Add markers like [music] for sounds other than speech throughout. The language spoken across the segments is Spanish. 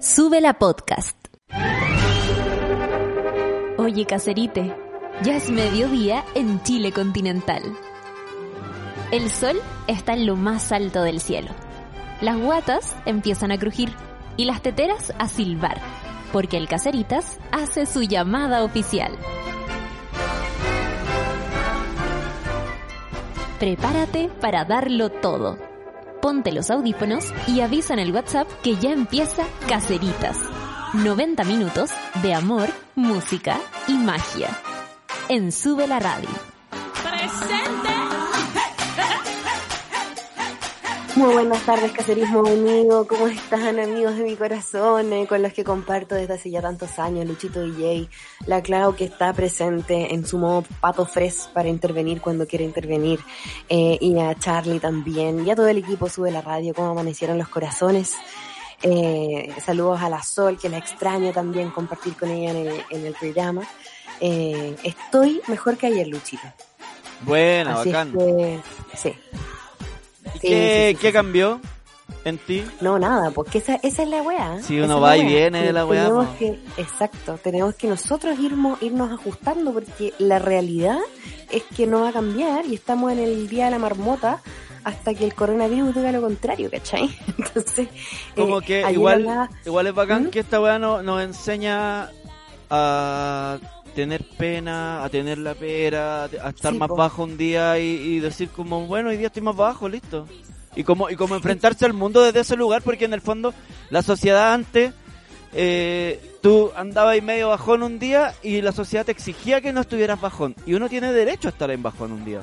Sube la podcast. Oye, caserite, ya es mediodía en Chile continental. El sol está en lo más alto del cielo. Las guatas empiezan a crujir y las teteras a silbar, porque el Caseritas hace su llamada oficial. Prepárate para darlo todo ponte los audífonos y avisa en el WhatsApp que ya empieza Caceritas. 90 minutos de amor, música y magia. En Sube la Radio. Muy buenas tardes, caserismo unido. ¿Cómo están, amigos de mi corazón? eh, con los que comparto desde hace ya tantos años, Luchito DJ, la Clau que está presente en su modo pato fres para intervenir cuando quiere intervenir, eh, y a Charlie también, y a todo el equipo sube la radio, cómo amanecieron los corazones. Eh, saludos a la Sol, que la extraño también compartir con ella en el, en el programa. Eh, estoy mejor que ayer, Luchito. Buena, Así es bacán. que, sí. ¿Y sí, ¿Qué, sí, cambió en ti? No, nada, porque esa, esa es la weá. Si uno va y viene de la weá, tenemos po. que, Exacto, tenemos que nosotros irnos, irnos ajustando porque la realidad es que no va a cambiar y estamos en el día de la marmota hasta que el coronavirus diga lo contrario, ¿cachai? [laughs] Entonces, Como eh, que igual, hablaba- igual es bacán ¿Mm? que esta weá no- nos enseña a tener pena, a tener la pera, a estar Sí, más po. bajo un día y, y decir como, bueno, hoy día estoy más bajo, listo. Y como, y como enfrentarse al mundo desde ese lugar, porque en el fondo la sociedad antes, eh, tú andabas ahí medio bajón un día y la sociedad te exigía que no estuvieras bajón. Y uno tiene derecho a estar en bajón un día.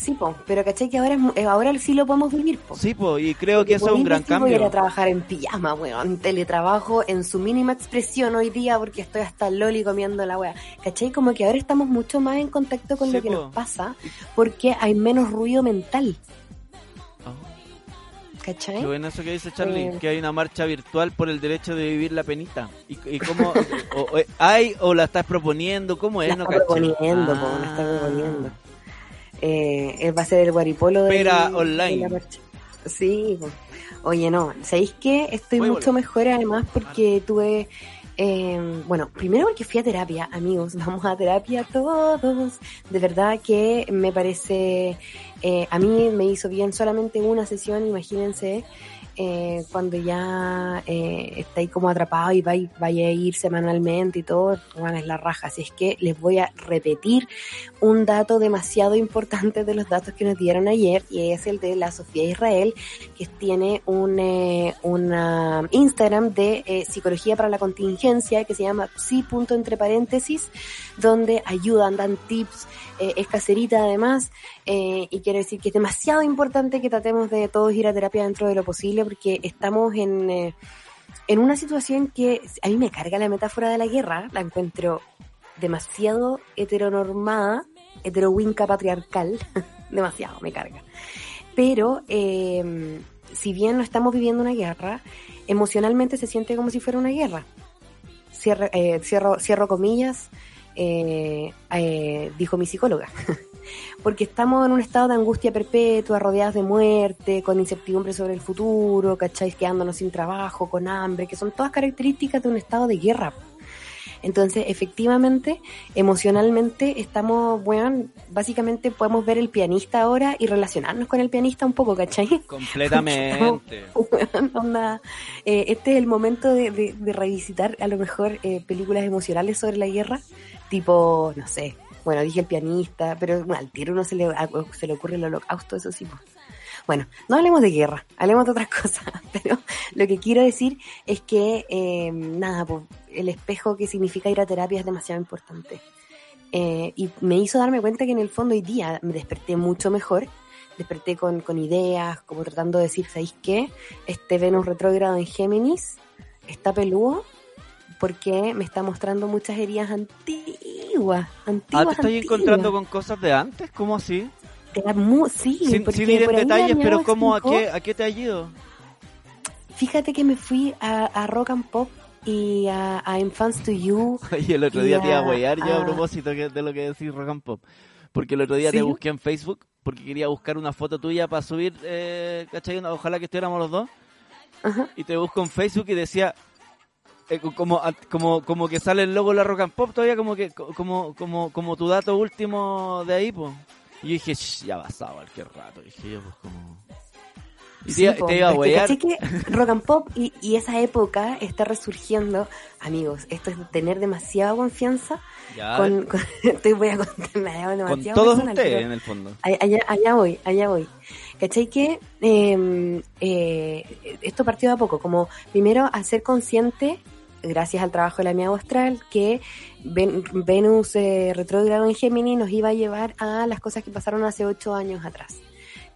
Sí, po, pero ¿cachai? Que ahora, es eh, ahora sí lo podemos vivir, po. Sí, pues, y creo que eso es un gran decir, Voy a ir a cambio. trabajar en pijama, weón. Teletrabajo en su mínima expresión hoy día porque estoy hasta loli comiendo la wea. ¿Cachai? Como que ahora estamos mucho más en contacto con Sí, lo que po. nos pasa porque hay menos ruido mental. Ah. ¿Cachai? Qué bueno eso que dice Charlie, Eh. que hay una marcha virtual por el derecho de vivir la penita. ¿Y, y cómo? [laughs] o- o- ¿Hay o la estás proponiendo? ¿Cómo es? La no está caché. proponiendo, po, la está Ah. proponiendo. Eh, él va a ser el guaripolo de Espera, online. la marcha. Sí, oye, no, ¿sabéis qué? Estoy mucho mejor además porque tuve, eh, bueno, primero porque fui a terapia, amigos, [laughs] vamos a terapia todos. De verdad que me parece, eh, a mí me hizo bien solamente una sesión, imagínense. eh, cuando ya eh, estáis como atrapado y vais, vaya a ir semanalmente y todo, bueno, es la raja. Así es que les voy a repetir un dato demasiado importante de los datos que nos dieron ayer y es el de la Sofía Israel que tiene un eh, una Instagram de eh, psicología para la contingencia que se llama psi punto entre paréntesis donde ayudan, dan tips, eh, es caserita además eh, y quiero decir que es demasiado importante que tratemos de todos ir a terapia dentro de lo posible porque estamos en en una situación que a mí me carga la metáfora de la guerra, la encuentro demasiado heteronormada, heterowinca patriarcal, [laughs] demasiado me carga. Pero eh, si bien no estamos viviendo una guerra, emocionalmente se siente como si fuera una guerra. Eh, cierro, comillas, eh, eh, dijo mi psicóloga. [laughs] Porque estamos en un estado de angustia perpetua, rodeados de muerte, con incertidumbre sobre el futuro, ¿cachai? Quedándonos sin trabajo, con hambre, que son todas características de un estado de guerra. Entonces, efectivamente, emocionalmente estamos, bueno, básicamente podemos ver el pianista ahora y relacionarnos con el pianista un poco, ¿cachai? [laughs] Completamente. [laughs] Onda, eh, este es el momento de, de- de revisitar a lo mejor eh, películas emocionales sobre la guerra, tipo, no sé, bueno, dije el pianista, pero bueno, al tiro uno se le, se le ocurre el holocausto, eso sí. pues. Bueno, no hablemos de guerra, hablemos de otras [laughs] cosas, pero lo que quiero decir es que, eh, nada, pues, el espejo que significa ir a terapia es demasiado importante. Eh, y me hizo darme cuenta que en el fondo hoy día me desperté mucho mejor, desperté con, con ideas, como tratando de decir, ¿sabéis qué? Este Venus retrógrado en Géminis está peludo porque me está mostrando muchas heridas antiguas, Ah, antiguas, ¿te estás antiguas. encontrando con cosas de antes? ¿Cómo así? Era sí, Sin, ir en detalles, pero ¿cómo, a, qué, ¿a qué te ha ido? Fíjate que me fui a, a Rock and Pop y a, a In Fans to You. [laughs] Y el otro día te iba a huear yo a propósito de lo que decís Rock and Pop. Porque el otro día te busqué en Facebook porque quería buscar una foto tuya para subir, eh, ¿cachai? Ojalá que estuviéramos los dos. Ajá. Y te busco en Facebook y decía, eh, como, como, como que sale el logo de la Rock and Pop todavía, como que como, como, como tu dato último de ahí, pues. Y yo dije, "Shh, ya pasaba cualquier rato. Dije yo, pues como... Y Sí, te, po, te iba a huear. que Rock and Pop y, y esa época está resurgiendo. Amigos, esto es tener demasiada confianza Ya, con, con- [laughs] Estoy voy a contar, con todos ustedes en el fondo. Allá, allá- allá voy, allá voy. ¿Cachai que eh, eh, esto partió de a poco? Como primero hacer consciente, gracias al trabajo de la mía astral, que Ven- Venus eh, retrógrado en Géminis nos iba a llevar a las cosas que pasaron hace ocho años atrás.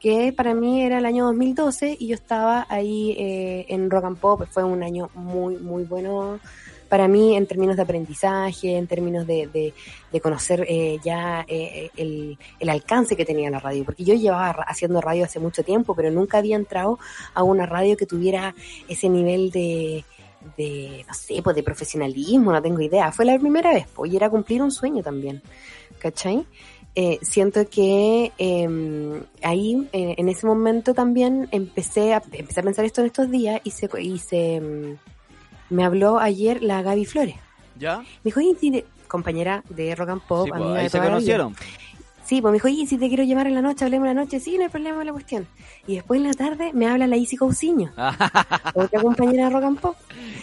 Que para mí era el año 2012 y yo estaba ahí eh, en Rock and Pop. Fue un año muy, muy bueno para mí en términos de aprendizaje, en términos de, de, de conocer eh, ya eh, el, el alcance que tenía la radio, porque yo llevaba haciendo radio hace mucho tiempo, pero nunca había entrado a una radio que tuviera ese nivel de, de no sé, pues de profesionalismo, no tengo idea. Fue la primera vez, pues, y era cumplir un sueño también, ¿cachai? Eh, siento que eh, ahí, eh, en ese momento también empecé a, empecé a pensar esto en estos días y se, y se mm, me habló ayer la Gaby Flores. ¿Ya? Me dijo, compañera de Rock and Pop, Sí, pues, amiga ahí de se la vida. Sí, pues me dijo, oye, si te quiero llamar en la noche, hablemos en la noche. Sí, no hay problema la cuestión. Y después en la tarde me habla la Isi Cousiño, [laughs] otra compañera de Rock and Pop.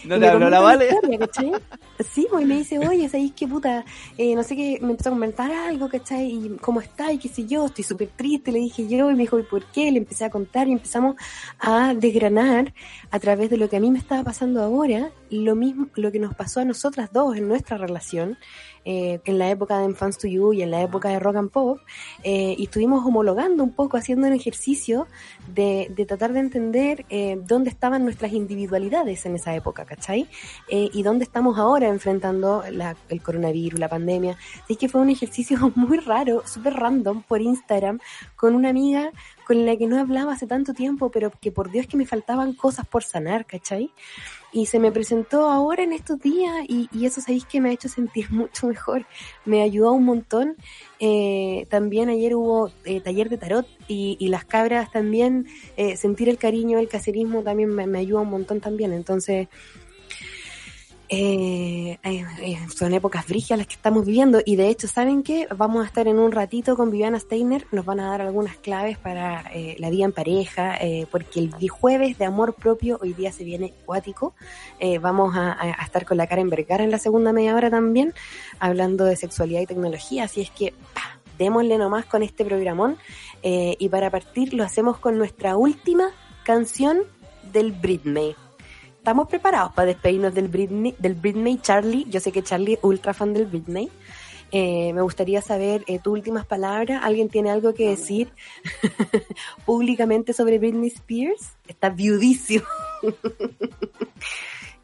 ¿No Y te habló la Vale? historia, ¿cachai? Sí, pues y me dice, oye, ¿sabéis qué puta? Eh, no sé qué, me empezó a comentar algo, ¿cachai? Y cómo está, y qué sé yo, estoy súper triste, le dije yo, y me dijo, ¿y por qué? Le empecé a contar y empezamos a desgranar a través de lo que a mí me estaba pasando ahora, lo mismo, lo que nos pasó a nosotras dos en nuestra relación, eh, en la época de En Fans to You y en la época de Rock and Pop, eh, y estuvimos homologando un poco, haciendo un ejercicio de, de tratar de entender eh, dónde estaban nuestras individualidades en esa época, ¿cachai? Eh, y dónde estamos ahora enfrentando la- el coronavirus, la pandemia. Así que fue un ejercicio [laughs] muy raro, súper random por Instagram, con una amiga con la que no hablaba hace tanto tiempo, pero que por Dios que me faltaban cosas por sanar, ¿cachai? Y se me presentó ahora en estos días y, y eso sabéis que me ha hecho sentir [laughs] mucho mejor. Me ayudó un montón. Eh, también ayer hubo eh, taller de tarot y, y las cabras también, eh, sentir el cariño, el caserismo también me, me ayuda un montón también. Entonces, eh, eh, eh, son épocas brigias las que estamos viviendo y de hecho, ¿saben qué? Vamos a estar en un ratito con Viviana Steiner, nos van a dar algunas claves para eh, la vida en pareja, eh, porque el jueves de amor propio hoy día se viene cuático, vamos a, estar con la Karen Vergara en la segunda media hora también, hablando de sexualidad y tecnología, así es que pa, démosle nomás con este programón y para partir lo hacemos con nuestra última canción del Britney. ¿Estamos preparados para despedirnos del Britney, del Britney Charlie? Yo sé que Charlie es ultra fan del Britney. Eh, me gustaría saber eh, tus últimas palabras. ¿Alguien tiene algo que decir [laughs] públicamente sobre Britney Spears? Está viudísimo. [laughs]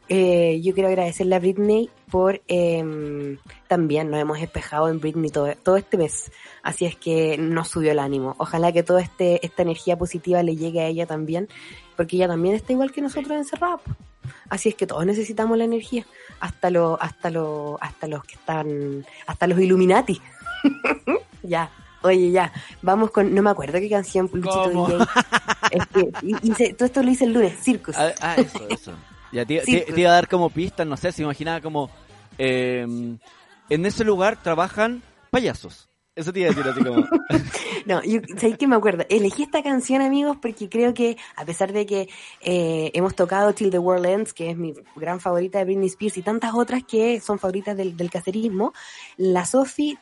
Eh, yo quiero agradecerle a Britney por eh, también nos hemos espejado en Britney todo, todo este mes. Así es que nos subió el ánimo. Ojalá que toda este, esta energía positiva le llegue a ella también, porque ella también está igual que nosotros encerrada. Así es que todos necesitamos la energía, hasta los, hasta los, hasta los que están, hasta los Illuminati. [laughs] ya, oye, ya, vamos con, no me acuerdo qué canción, Luchito ¿Cómo? DJ. Este, hice- todo esto lo hice el lunes, Circus. Ah, ah, eso, eso. Ya te, te- te iba a dar como pistas, no sé, se imaginaba como... eh, en ese lugar trabajan payasos. Eso te iba a decir así como... [laughs] No, yo, ¿sabéis que me acuerdo? Elegí esta canción, amigos, porque creo que, a pesar de que eh, hemos tocado Till the World Ends, que es mi gran favorita de Britney Spears, y tantas otras que son favoritas del, del caserismo, la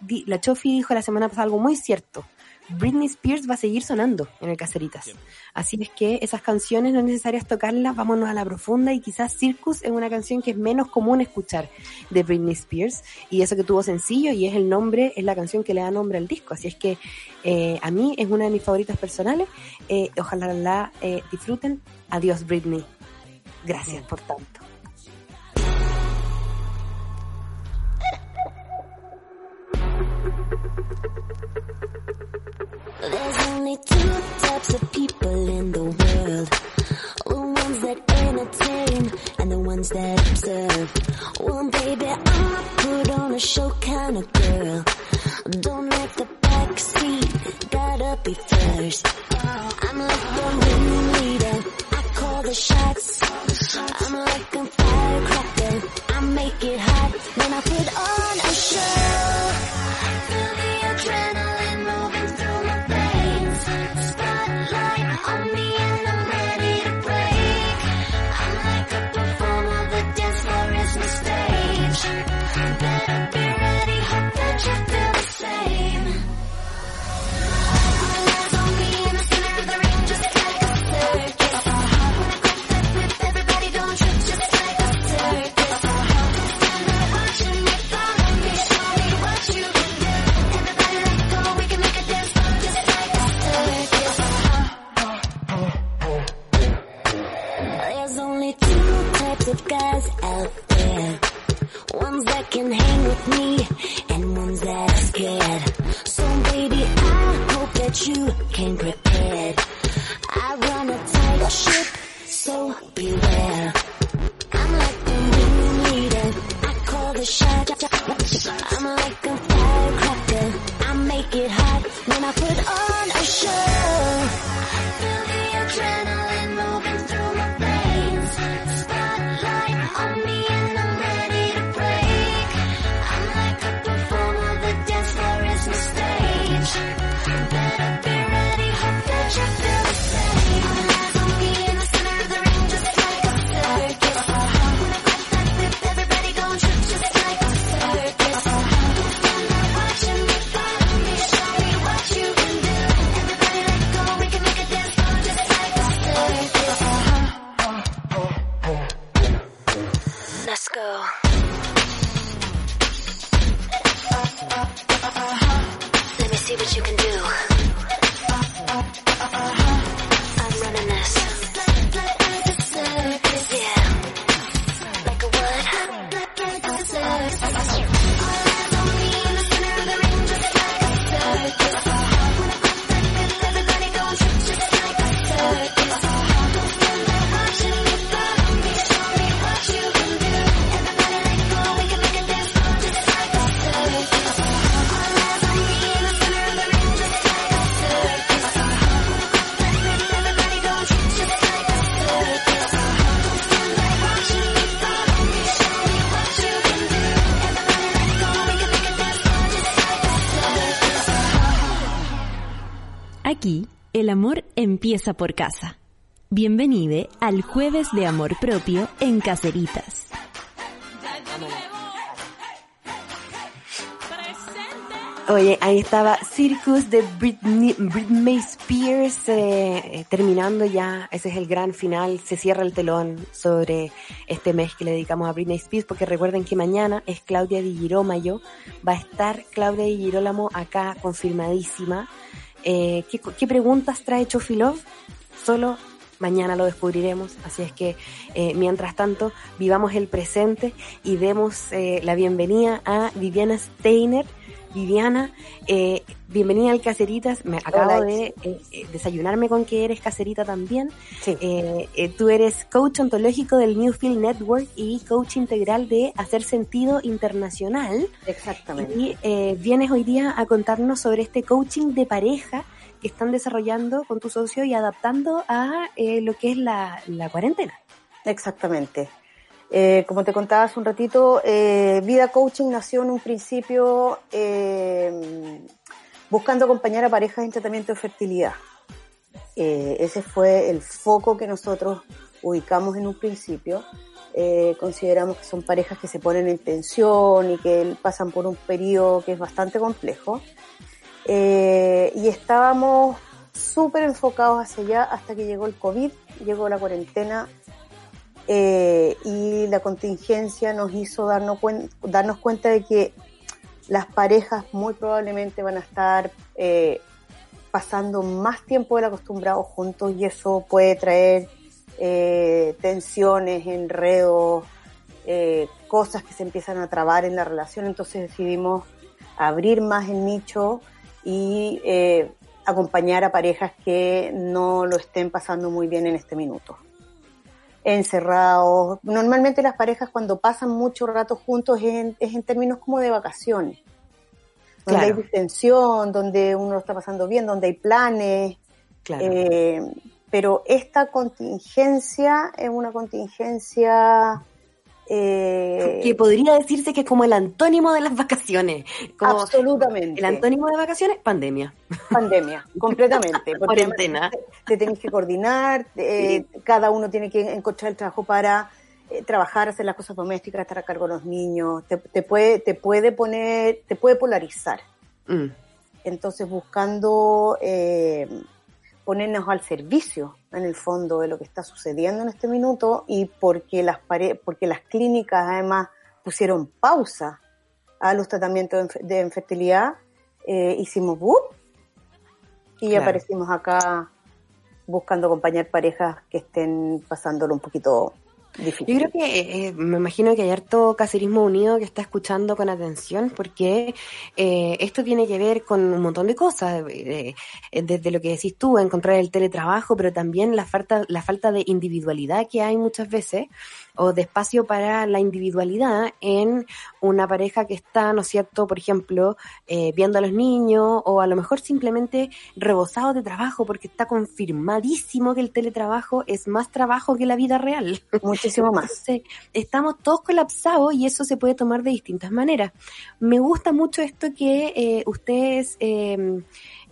di- la Chofi dijo la semana pasada algo muy cierto. Britney Spears va a seguir sonando en el Caseritas. Así es que esas canciones no es necesario tocarlas, vámonos a la profunda y quizás Circus es una canción que es menos común escuchar de Britney Spears y eso que tuvo sencillo y es el nombre, es la canción que le da nombre al disco. Así es que eh, a mí es una de mis favoritas personales. Eh, ojalá la eh, disfruten. Adiós Britney. Gracias por tanto. There's only two types of people in the world. you can empieza por casa. Bienvenide al jueves de amor propio en Caseritas. Oye, ahí estaba Circus de Britney, Britney Spears eh, eh, terminando ya. Ese es el gran final. Se cierra el telón sobre este mes que le dedicamos a Britney Spears porque recuerden que mañana es Claudia Di Girolamo. Va a estar Claudia Di Girolamo acá confirmadísima. Eh, ¿qué, ¿Qué preguntas trae Chofilov? Solo mañana lo descubriremos. Así es que, eh, mientras tanto, vivamos el presente y demos eh, la bienvenida a Viviana Steiner. Viviana, eh, bienvenida al Caseritas. Me acabo Hola, de eh, eh, desayunarme con que eres caserita también. Sí. Eh, eh, tú eres coach ontológico del Newfield Network y coach integral de Hacer Sentido Internacional. Exactamente. Y vienes hoy día a contarnos sobre este coaching de pareja que están desarrollando con tu socio y adaptando a eh, lo que es la, la cuarentena. Exactamente. Eh, como te contaba hace un ratito, eh, Vida Coaching nació en un principio eh, buscando acompañar a parejas en tratamiento de fertilidad. Ese fue el foco que nosotros ubicamos en un principio. Consideramos que son parejas que se ponen en tensión y que pasan por un periodo que es bastante complejo. Y estábamos súper enfocados hacia allá hasta que llegó el COVID, llegó la cuarentena eh, y la contingencia nos hizo darnos, cuen- darnos cuenta de que las parejas muy probablemente van a estar eh, pasando más tiempo del acostumbrado juntos y eso puede traer eh, tensiones, enredos, eh, cosas que se empiezan a trabar en la relación. Entonces decidimos abrir más el nicho y acompañar a parejas que no lo estén pasando muy bien en este minuto. Encerrados. Normalmente las parejas cuando pasan mucho rato juntos es en, es en términos como de vacaciones. Donde Claro. hay distensión, donde uno lo está pasando bien, donde hay planes. Claro. Eh, pero esta contingencia es una contingencia eh, que podría decirse que es como el antónimo de las vacaciones. Como absolutamente el antónimo de vacaciones, pandemia. pandemia, [laughs] completamente. Cuarentena. Te, te tenés que coordinar, eh, cada uno tiene que encontrar el trabajo para eh, trabajar, hacer las cosas domésticas, estar a cargo de los niños. Te, te puede, te puede poner, te puede polarizar. Mm, Entonces, buscando ponernos al servicio, en el fondo, de lo que está sucediendo en este minuto y porque las, pare porque las clínicas además pusieron pausa a los tratamientos de, inf- de infertilidad, eh, hicimos ¡bup! y Claro. aparecimos acá buscando acompañar parejas que estén pasándolo un poquito Yo creo que eh, me imagino que hay harto caserismo unido que está escuchando con atención porque eh, esto tiene que ver con un montón de cosas, eh, eh, desde lo que decís tú, encontrar el teletrabajo, pero también la falta, la falta de individualidad que hay muchas veces o de espacio para la individualidad en una pareja que está, ¿no es cierto?, por ejemplo, eh, viendo a los niños o a lo mejor simplemente rebosado de trabajo porque está confirmadísimo que el teletrabajo es más trabajo que la vida real. Muchísimo más. Entonces, estamos todos colapsados y eso se puede tomar de distintas maneras. Me gusta mucho esto que eh, ustedes, eh,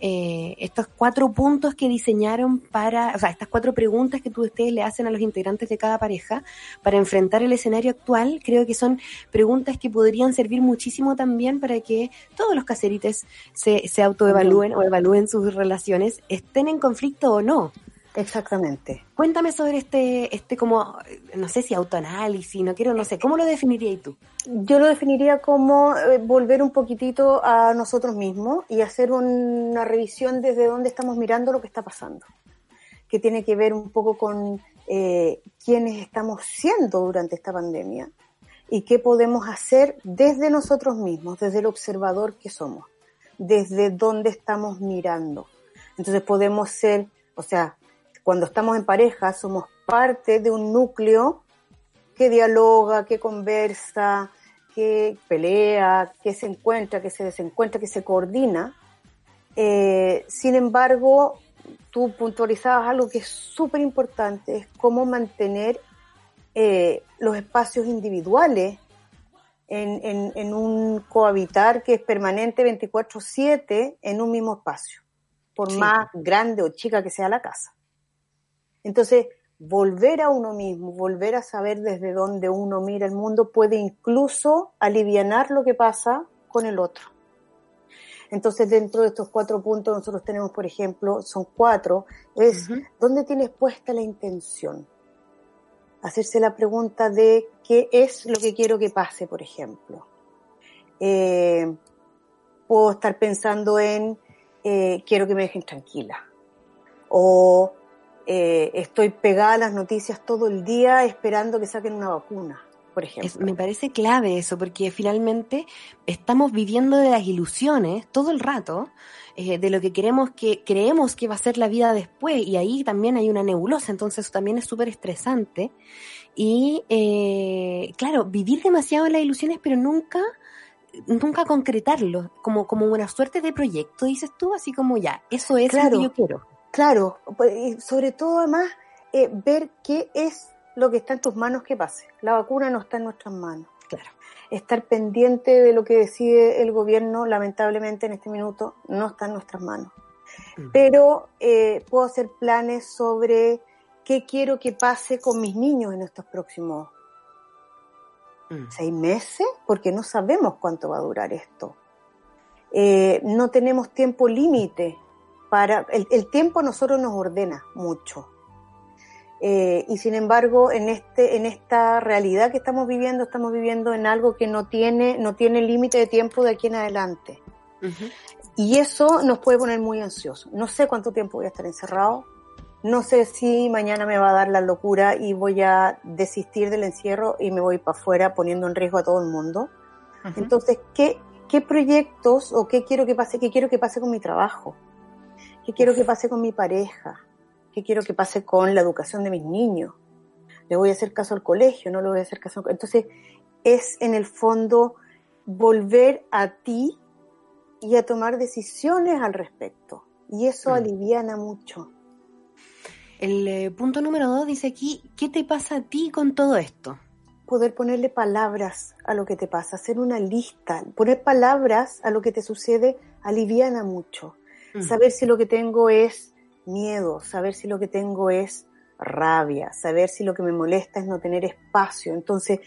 eh, estos cuatro puntos que diseñaron para, o sea, estas cuatro preguntas que tú, ustedes le hacen a los integrantes de cada pareja para enfrentar el escenario actual, creo que son preguntas que podrían servir muchísimo también para que todos los caserites se, se autoevalúen o evalúen sus relaciones, estén en conflicto o no. Exactamente. Cuéntame sobre este, este como, no sé si autoanálisis, no quiero, no sé, ¿cómo lo definirías tú? Yo lo definiría como eh, volver un poquitito a nosotros mismos y hacer una revisión desde dónde estamos mirando lo que está pasando, que tiene que ver un poco con eh, quiénes estamos siendo durante esta pandemia y qué podemos hacer desde nosotros mismos, desde el observador que somos, desde dónde estamos mirando. Entonces podemos ser, o sea, cuando estamos en pareja somos parte de un núcleo que dialoga, que conversa, que pelea, que se encuentra, que se desencuentra, que se coordina. Eh, sin embargo, tú puntualizabas algo que es súper importante, es cómo mantener eh, los espacios individuales en, en, en un cohabitar que es permanente 24/7 en un mismo espacio, por Sí. más grande o chica que sea la casa. Entonces, volver a uno mismo, volver a saber desde dónde uno mira el mundo puede incluso alivianar lo que pasa con el otro. Entonces, dentro de estos cuatro puntos, nosotros tenemos, por ejemplo, son cuatro, es dónde tienes puesta la intención. Hacerse la pregunta de qué es lo que quiero que pase, por ejemplo. Eh, puedo estar pensando en eh, quiero que me dejen tranquila. O eh, estoy pegada a las noticias todo el día esperando que saquen una vacuna, por ejemplo. Es- me parece clave eso, porque finalmente estamos viviendo de las ilusiones todo el rato, eh, de lo que queremos que creemos que va a ser la vida después, y ahí también hay una nebulosa, entonces eso también es súper estresante. Y eh, claro, vivir demasiado en las ilusiones, pero nunca, nunca concretarlo, como, como una suerte de proyecto, dices tú, así como ya, eso es Claro. lo que yo quiero. Claro, pues, sobre todo además eh, ver qué es lo que está en tus manos que pase. La vacuna no está en nuestras manos. Claro. Estar pendiente de lo que decide el gobierno, lamentablemente en este minuto, no está en nuestras manos. Mm. Pero eh, puedo hacer planes sobre qué quiero que pase con mis niños en estos próximos Mm. seis meses, porque no sabemos cuánto va a durar esto. Eh, no tenemos tiempo límite para, el, el tiempo a nosotros nos ordena mucho. Eh, y sin embargo, en, este, en esta realidad que estamos viviendo, estamos viviendo en algo que no tiene, no tiene límite de tiempo de aquí en adelante. Y eso nos puede poner muy ansiosos. No sé cuánto tiempo voy a estar encerrado. No sé si mañana me va a dar la locura y voy a desistir del encierro y me voy para afuera poniendo en riesgo a todo el mundo. Entonces, ¿qué, ¿qué proyectos o qué quiero que pase? ¿Qué quiero que pase con mi trabajo? ¿Qué quiero que pase con mi pareja? ¿Qué quiero que pase con la educación de mis niños? ¿Le voy a hacer caso al colegio? ¿No le voy a hacer caso? Entonces, es en el fondo volver a ti y a tomar decisiones al respecto. Y eso Mm. aliviana mucho. El eh, punto número dos dice aquí, ¿qué te pasa a ti con todo esto? Poder ponerle palabras a lo que te pasa, hacer una lista, poner palabras a lo que te sucede aliviana mucho. Mm. Saber si lo que tengo es miedo, saber si lo que tengo es rabia, saber si lo que me molesta es no tener espacio. Entonces,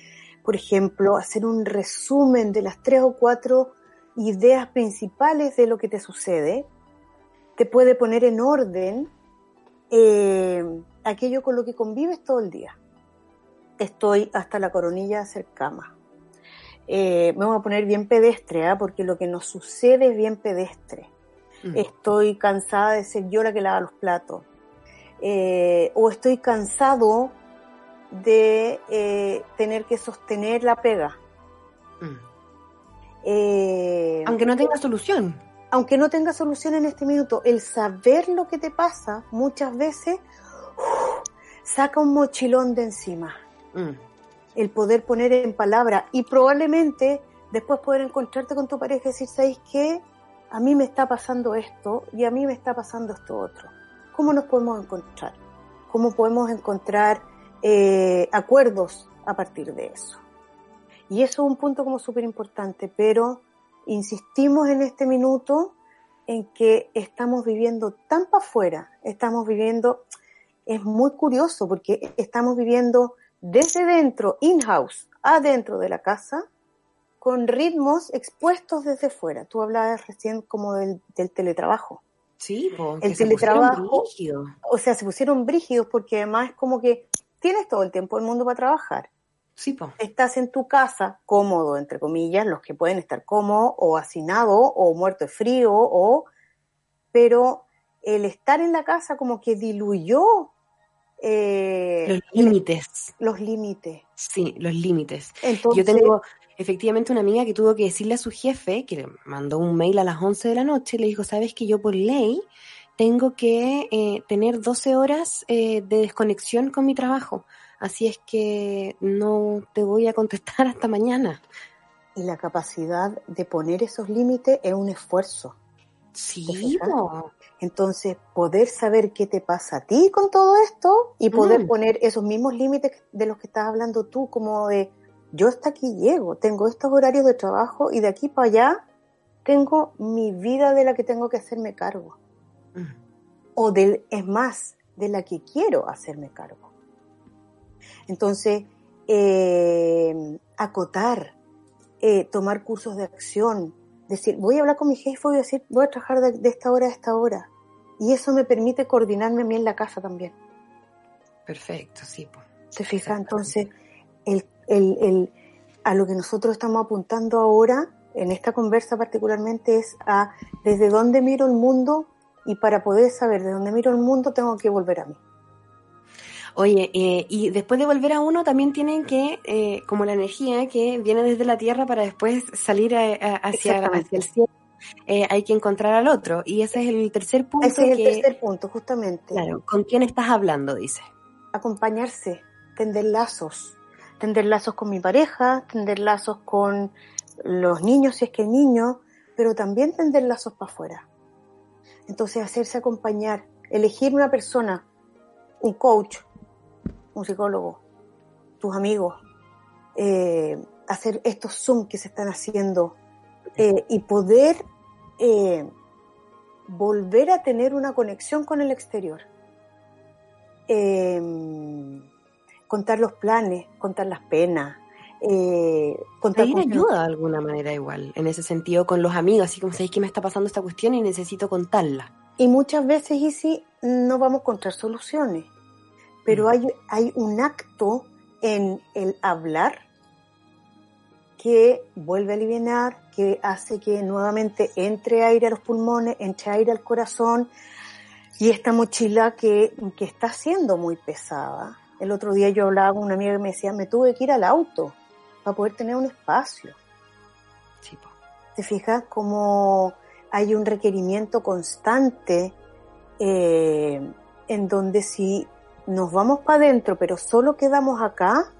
por ejemplo, hacer un resumen de las tres o cuatro ideas principales de lo que te sucede, te puede poner en orden eh, aquello con lo que convives todo el día. Estoy hasta la coronilla de hacer cama. Eh, me voy a poner bien pedestre, ¿ah? porque lo que nos sucede es bien pedestre. Mm. Estoy cansada de ser yo la que lava los platos. Eh, o estoy cansado de eh, tener que sostener la pega. Mm. Eh, Aunque no tenga solución. aunque no tenga solución en este minuto, el saber lo que te pasa muchas veces saca un mochilón de encima. Mm. El poder poner en palabra y probablemente después poder encontrarte con tu pareja y decir, ¿sabes qué? A mí me está pasando esto y a mí me está pasando esto otro. ¿Cómo nos podemos encontrar? ¿Cómo podemos encontrar eh, acuerdos a partir de eso? Y eso es un punto como súper importante, pero insistimos en este minuto en que estamos viviendo tan para afuera, estamos viviendo, es muy curioso porque estamos viviendo desde dentro, in-house, adentro de la casa, con ritmos expuestos desde fuera. Tú hablabas recién como del, del teletrabajo. Sí, po, El se teletrabajo- brígidos. O sea, se pusieron brígidos porque además es como que tienes todo el tiempo del mundo para trabajar. Sí, po. estás en tu casa, cómodo, entre comillas, los que pueden estar cómodos o hacinado o muerto de frío, o, pero el estar en la casa como que diluyó eh, Los límites. los límites. Sí, los límites. Entonces, Yo tengo efectivamente una amiga que tuvo que decirle a su jefe, que le mandó un mail a las 11 de la noche, le dijo, sabes que yo por ley tengo que eh, tener 12 horas eh, de desconexión con mi trabajo, así es que no te voy a contestar [laughs] hasta mañana. y la capacidad de poner esos límites es un esfuerzo. ¿Te Sí. Entonces, poder saber qué te pasa a ti con todo esto y poder Mm. poner esos mismos límites de los que estás hablando tú, como de yo hasta aquí llego, tengo estos horarios de trabajo y de aquí para allá tengo mi vida de la que tengo que hacerme cargo. Mm. O del, es más, de la que quiero hacerme cargo. Entonces, eh, acotar, eh, tomar cursos de acción, decir, voy a hablar con mi jefe, voy a decir, voy a trabajar de, de esta hora a esta hora. Y eso me permite coordinarme a mí en la casa también. Perfecto, sí. po. ¿Te fijas? Entonces, el, el, el, a lo que nosotros estamos apuntando ahora, en esta conversa particularmente, es a desde dónde miro el mundo y para poder saber de dónde miro el mundo tengo que volver a mí. Oye, eh, y después de volver a uno también tienen que, eh, como la energía que viene desde la Tierra para después salir a- a- hacia, Exactamente. hacia el cielo, eh, hay que encontrar al otro. Y ese es el tercer punto Ese es el tercer punto, justamente. claro, ¿con quién estás hablando? Dice. acompañarse, tender lazos, tender lazos con mi pareja, tender lazos con los niños si es que hay niños, pero también tender lazos para afuera. Entonces hacerse acompañar, elegir una persona, un coach, un psicólogo, tus amigos, eh, hacer estos Zoom que se están haciendo eh, y poder eh, volver a tener una conexión con el exterior eh, contar los planes, contar las penas, eh, contar Pedir ayuda de alguna manera igual, en ese sentido, con los amigos, así como sabéis que me está pasando esta cuestión y necesito contarla. Y muchas veces, y sí, no vamos a encontrar soluciones, pero Mm. hay, hay un acto en el hablar que vuelve a aliviar, que hace que nuevamente entre aire a los pulmones, entre aire al corazón, y esta mochila que, que está siendo muy pesada. El otro día yo hablaba con una amiga que me decía, me tuve que ir al auto para poder tener un espacio. Sí. ¿Te fijas cómo hay un requerimiento constante eh, en donde si nos vamos para adentro pero solo quedamos acá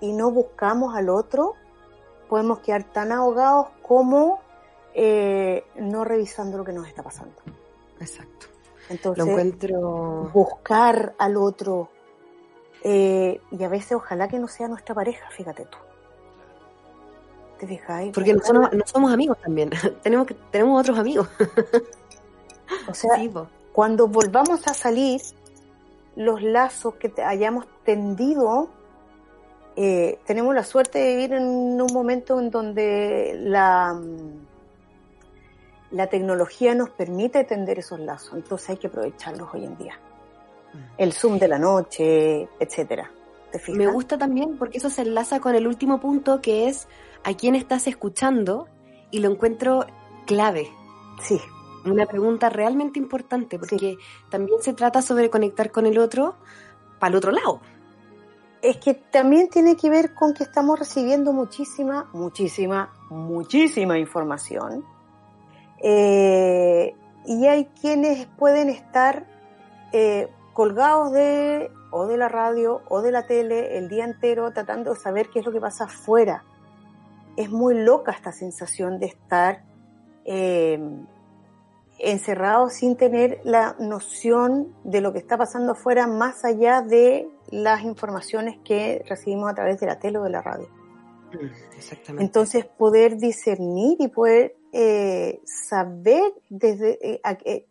y no buscamos al otro, podemos quedar tan ahogados como eh, no revisando lo que nos está pasando. Exacto. Entonces, Lo encuentro... buscar al otro eh, y a veces ojalá que no sea nuestra pareja, fíjate tú. ¿Te fijas? Porque no somos, no somos amigos también. [laughs] tenemos que, tenemos otros amigos. [laughs] O sea, Sí, cuando volvamos a salir, los lazos que te- hayamos tendido, eh, tenemos la suerte de vivir en un momento en donde la, la tecnología nos permite tender esos lazos, entonces hay que aprovecharlos hoy en día. El Zoom de la noche, etcétera. ¿Te fijas? Me gusta también porque eso se enlaza con el último punto que es a quién estás escuchando y lo encuentro clave. Sí, Una pregunta realmente importante porque también se trata sobre conectar con el otro para el otro lado. es que también tiene que ver con que estamos recibiendo muchísima, muchísima, muchísima información. Eh, y hay quienes pueden estar eh, colgados de o de la radio o de la tele el día entero tratando de saber qué es lo que pasa afuera. Es muy loca esta sensación de estar eh, encerrado sin tener la noción de lo que está pasando afuera más allá de las informaciones que recibimos a través de la tele o de la radio. Exactamente. Entonces, poder discernir y poder eh, saber desde eh, eh,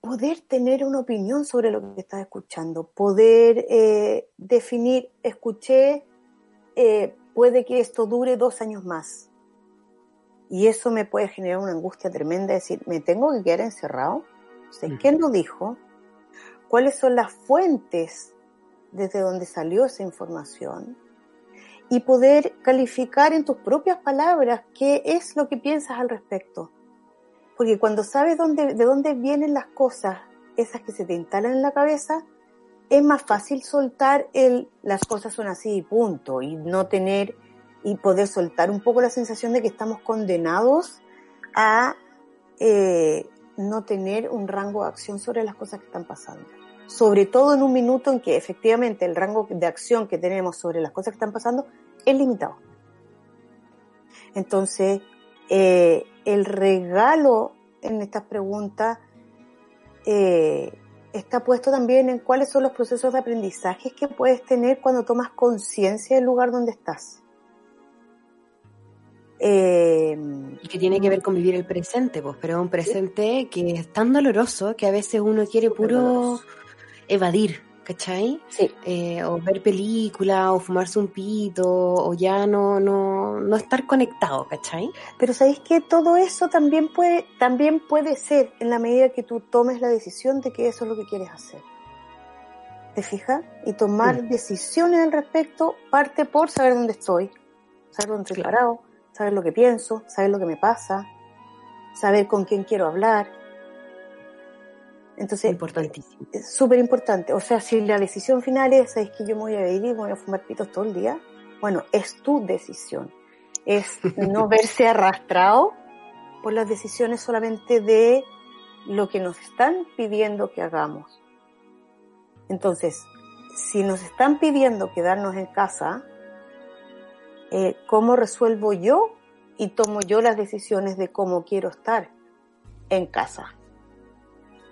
poder tener una opinión sobre lo que estás escuchando, poder eh, definir, escuché, eh, puede que esto dure dos años más. Y eso me puede generar una angustia tremenda, decir, me tengo que quedar encerrado. O sea. ¿Quién lo dijo? ¿Cuáles son las fuentes desde donde salió esa información? y poder calificar en tus propias palabras qué es lo que piensas al respecto. Porque cuando sabes dónde, de dónde vienen las cosas, esas que se te instalan en la cabeza, es más fácil soltar el las cosas son así y punto, y no tener y poder soltar un poco la sensación de que estamos condenados a eh, no tener un rango de acción sobre las cosas que están pasando. Sobre todo en un minuto en que efectivamente el rango de acción que tenemos sobre las cosas que están pasando es limitado. Entonces, eh, el regalo en estas preguntas eh, está puesto también en cuáles son los procesos de aprendizaje que puedes tener cuando tomas conciencia del lugar donde estás. Eh, Y que tiene que ver con vivir el presente, pues, pero es un presente que es tan doloroso que a veces uno quiere puro doloroso. evadir, ¿cachai? sí, Eh, o ver película, o fumarse un pito, o ya no, no, no estar conectado, ¿cachai? pero sabéis que todo eso también puede, también puede ser en la medida que tú tomes la decisión de que eso es lo que quieres hacer. ¿Te fijas? Y tomar decisiones al respecto parte por saber dónde estoy, saber dónde estoy Claro. parado, saber lo que pienso, saber lo que me pasa, saber con quién quiero hablar. Entonces, Importantísimo. es súper importante. O sea, si la decisión final es, es que yo me voy a ir y voy a fumar pitos todo el día, bueno, es tu decisión. Es [laughs] no verse arrastrado por las decisiones solamente de lo que nos están pidiendo que hagamos. Entonces, si nos están pidiendo quedarnos en casa, eh, ¿cómo resuelvo yo y tomo yo las decisiones de cómo quiero estar en casa?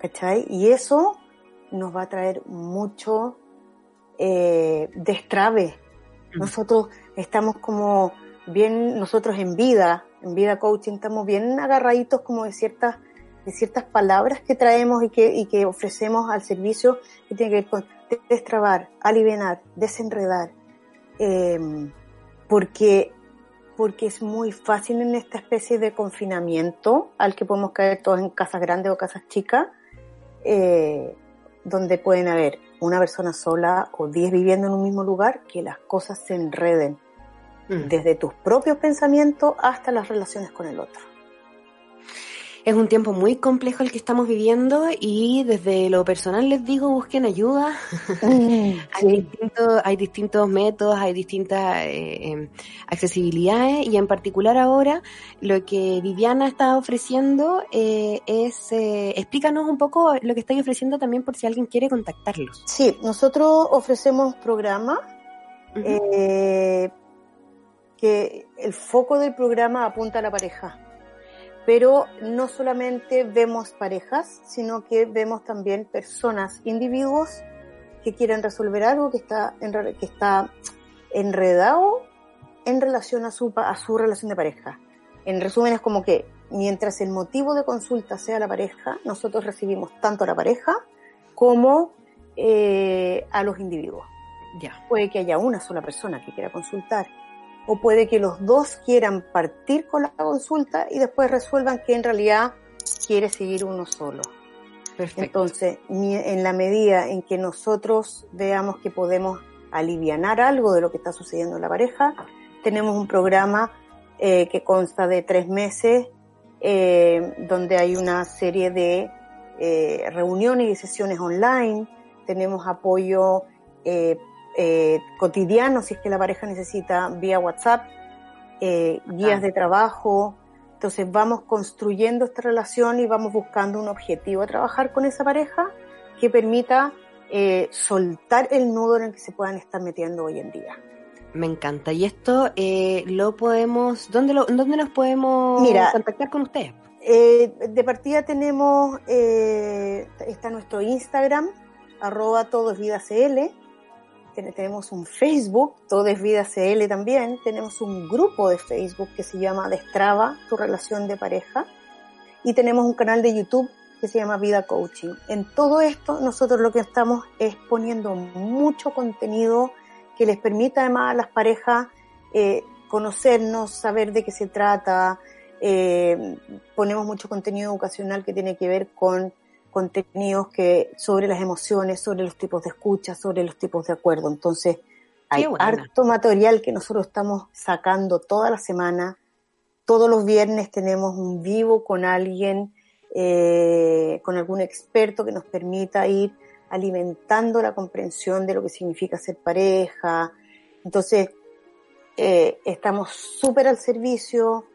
¿Cachai? Y eso nos va a traer mucho eh, destrave. Nosotros estamos como bien, nosotros en vida, en vida coaching, estamos bien agarraditos como de ciertas, de ciertas palabras que traemos y que, y que ofrecemos al servicio que tiene que ver con destrabar, aliviar, desenredar. eh, porque, porque es muy fácil en esta especie de confinamiento al que podemos caer todos en casas grandes o casas chicas, eh, donde pueden haber una persona sola o diez viviendo en un mismo lugar, que las cosas se enreden Mm. desde tus propios pensamientos hasta las relaciones con el otro. Es un tiempo muy complejo el que estamos viviendo y desde lo personal les digo, busquen ayuda. [laughs] Hay, distintos, hay distintos métodos, hay distintas eh, eh, accesibilidades y en particular ahora lo que Viviana está ofreciendo eh, es, eh, explícanos un poco lo que estáis ofreciendo también por si alguien quiere contactarlos. Sí, nosotros ofrecemos programas Ujú. eh, que el foco del programa apunta a la pareja. Pero no solamente vemos parejas, sino que vemos también personas, individuos que quieren resolver algo que está, en, re- que está enredado en relación a su, a su relación de pareja. En resumen, es como que mientras el motivo de consulta sea la pareja, nosotros recibimos tanto a la pareja como eh, a los individuos Ya. puede que haya una sola persona que quiera consultar, o puede que los dos quieran partir con la consulta y después resuelvan que en realidad quiere seguir uno solo. Perfecto. Entonces, en la medida en que nosotros veamos que podemos alivianar algo de lo que está sucediendo en la pareja, tenemos un programa eh, que consta de tres meses, eh, donde hay una serie de eh, reuniones y sesiones online, tenemos apoyo eh, eh, cotidiano si es que la pareja necesita vía WhatsApp, eh, guías Ah. de trabajo, entonces vamos construyendo esta relación y vamos buscando un objetivo a trabajar con esa pareja que permita eh, soltar el nudo en el que se puedan estar metiendo hoy en día. Me encanta. Y esto eh, lo podemos, ¿dónde, lo, ¿dónde nos podemos Mira. contactar con ustedes? Eh, de partida tenemos, eh, está nuestro Instagram, arroba todo Tenemos un Facebook, todo es vida CL también. Tenemos un grupo de Facebook que se llama Destraba tu relación de pareja. Y tenemos un canal de YouTube que se llama Vida Coaching. En todo esto nosotros lo que estamos es poniendo mucho contenido que les permita además a las parejas eh, conocernos, saber de qué se trata, eh, ponemos mucho contenido educacional que tiene que ver con contenidos que sobre las emociones, sobre los tipos de escucha, sobre los tipos de acuerdo. Entonces, hay harto material que nosotros estamos sacando toda la semana. Todos los viernes tenemos un vivo con alguien, eh, con algún experto que nos permita ir alimentando la comprensión de lo que significa ser pareja. Entonces, eh, estamos súper al servicio.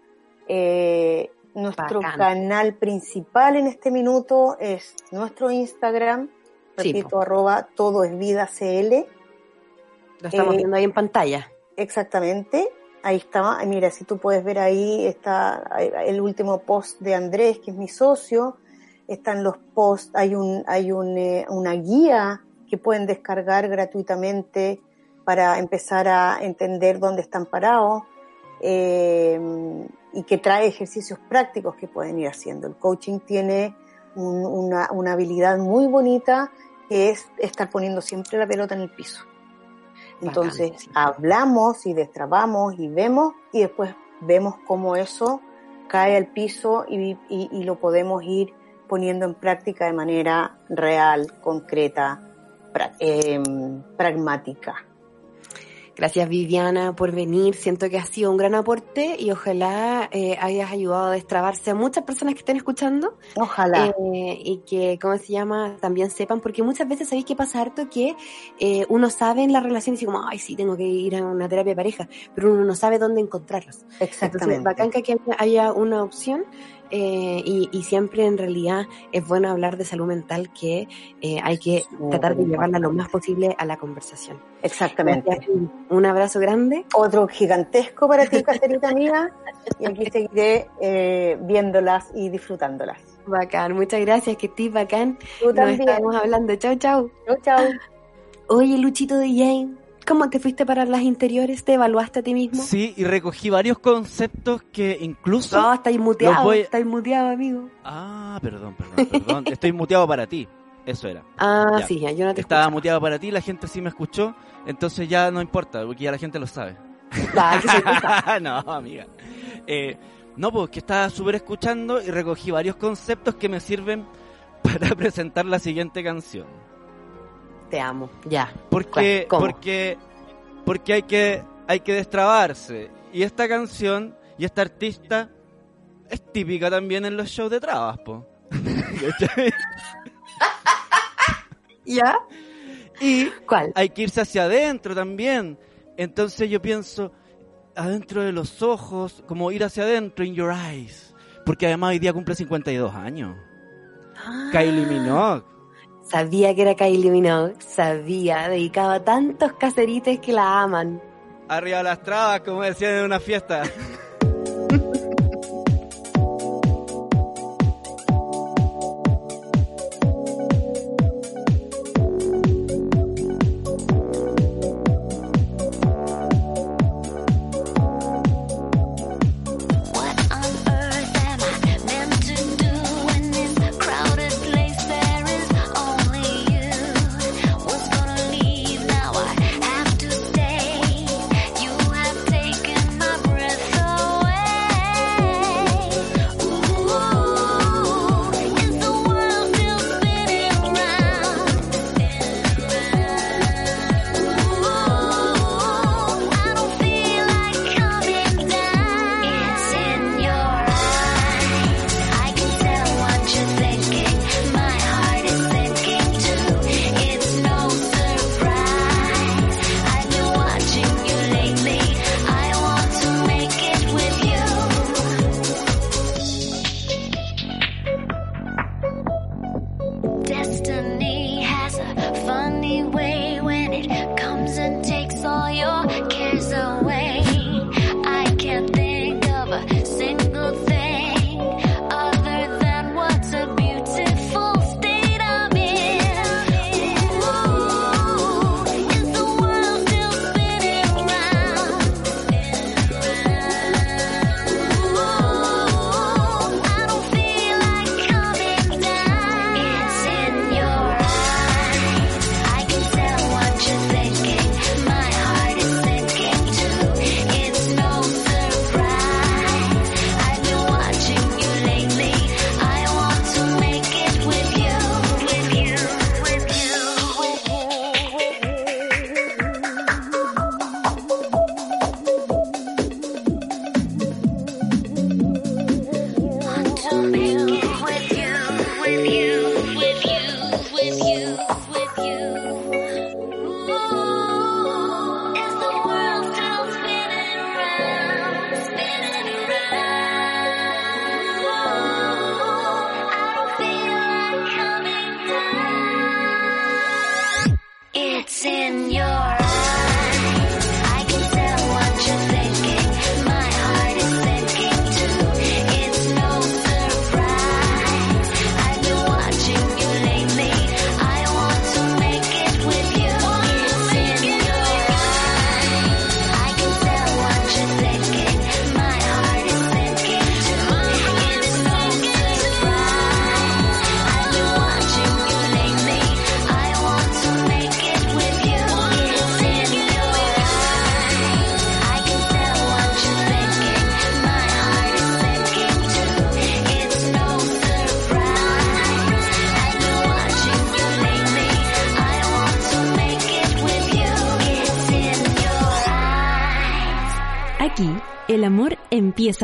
Eh, nuestro Bacán. canal principal en este minuto es nuestro Instagram, Sí, repito, po. arroba todo es vida CL. Lo estamos eh, viendo ahí en pantalla. Exactamente. Ahí está. Mira, si tú puedes ver ahí, está el último post de Andrés, que es mi socio. Están los posts, hay un, hay un, eh, una guía que pueden descargar gratuitamente para empezar a entender dónde están parados eh, y que trae ejercicios prácticos que pueden ir haciendo. El coaching tiene un- una, una habilidad muy bonita que es estar poniendo siempre la pelota en el piso. Entonces Bacán, sí. hablamos y destrabamos y vemos y después vemos cómo eso cae al piso y, y- y lo podemos ir poniendo en práctica de manera real, concreta, pra- em, pragmática. Gracias Viviana por venir. Siento que ha sido un gran aporte y ojalá eh, hayas ayudado a destrabarse a muchas personas que estén escuchando Ojalá. eh, y que, ¿cómo se llama? También sepan, porque muchas veces sabéis que pasa harto que eh, uno sabe en la relación y dice como, ay, sí, tengo que ir a una terapia de pareja, pero uno no sabe dónde encontrarlos. Entonces, Exactamente. bacán que aquí haya una opción eh, y, y siempre en realidad es bueno hablar de salud mental que eh, hay que tratar de llevarla lo más posible a la conversación. Exactamente. Gracias. Un abrazo grande. Otro gigantesco para ti, Caterita mía, y aquí seguiré eh, viéndolas y disfrutándolas. Bacán, muchas gracias, que estés bacán. Tú Nos también. estamos hablando. Chau, chau. Chau, chau. Oye, Luchito de Jane, ¿cómo te fuiste para las interiores? ¿Te evaluaste a ti mismo? Sí, y recogí varios conceptos que incluso... No, estáis muteado, voy- estáis muteado, amigo. Ah, perdón, perdón, perdón. [laughs] Estoy muteado para ti. Eso era. Ah, Ya. sí, ya, yo no te Estaba muteado para ti, la gente sí me escuchó, entonces ya no importa, porque ya la gente lo sabe. Ah, que [laughs] no, amiga. Eh, no, pues que estaba súper escuchando y recogí varios conceptos que me sirven [laughs] para presentar la siguiente canción. Te amo. Ya. Porque, ¿Cómo? porque, porque hay que, hay que destrabarse. Y esta canción y esta artista es típica también en los shows de trabas, po. [laughs] ¿Ya? y ¿Cuál? hay que irse hacia adentro también. Entonces yo pienso, adentro de los ojos, como ir hacia adentro, in your eyes. Porque además hoy día cumple 52 años. Ah, Kylie Minogue. Sabía que era Kylie Minogue, sabía, dedicaba a tantos caserites que la aman. Arriba las trabas, como decían en una fiesta. [laughs]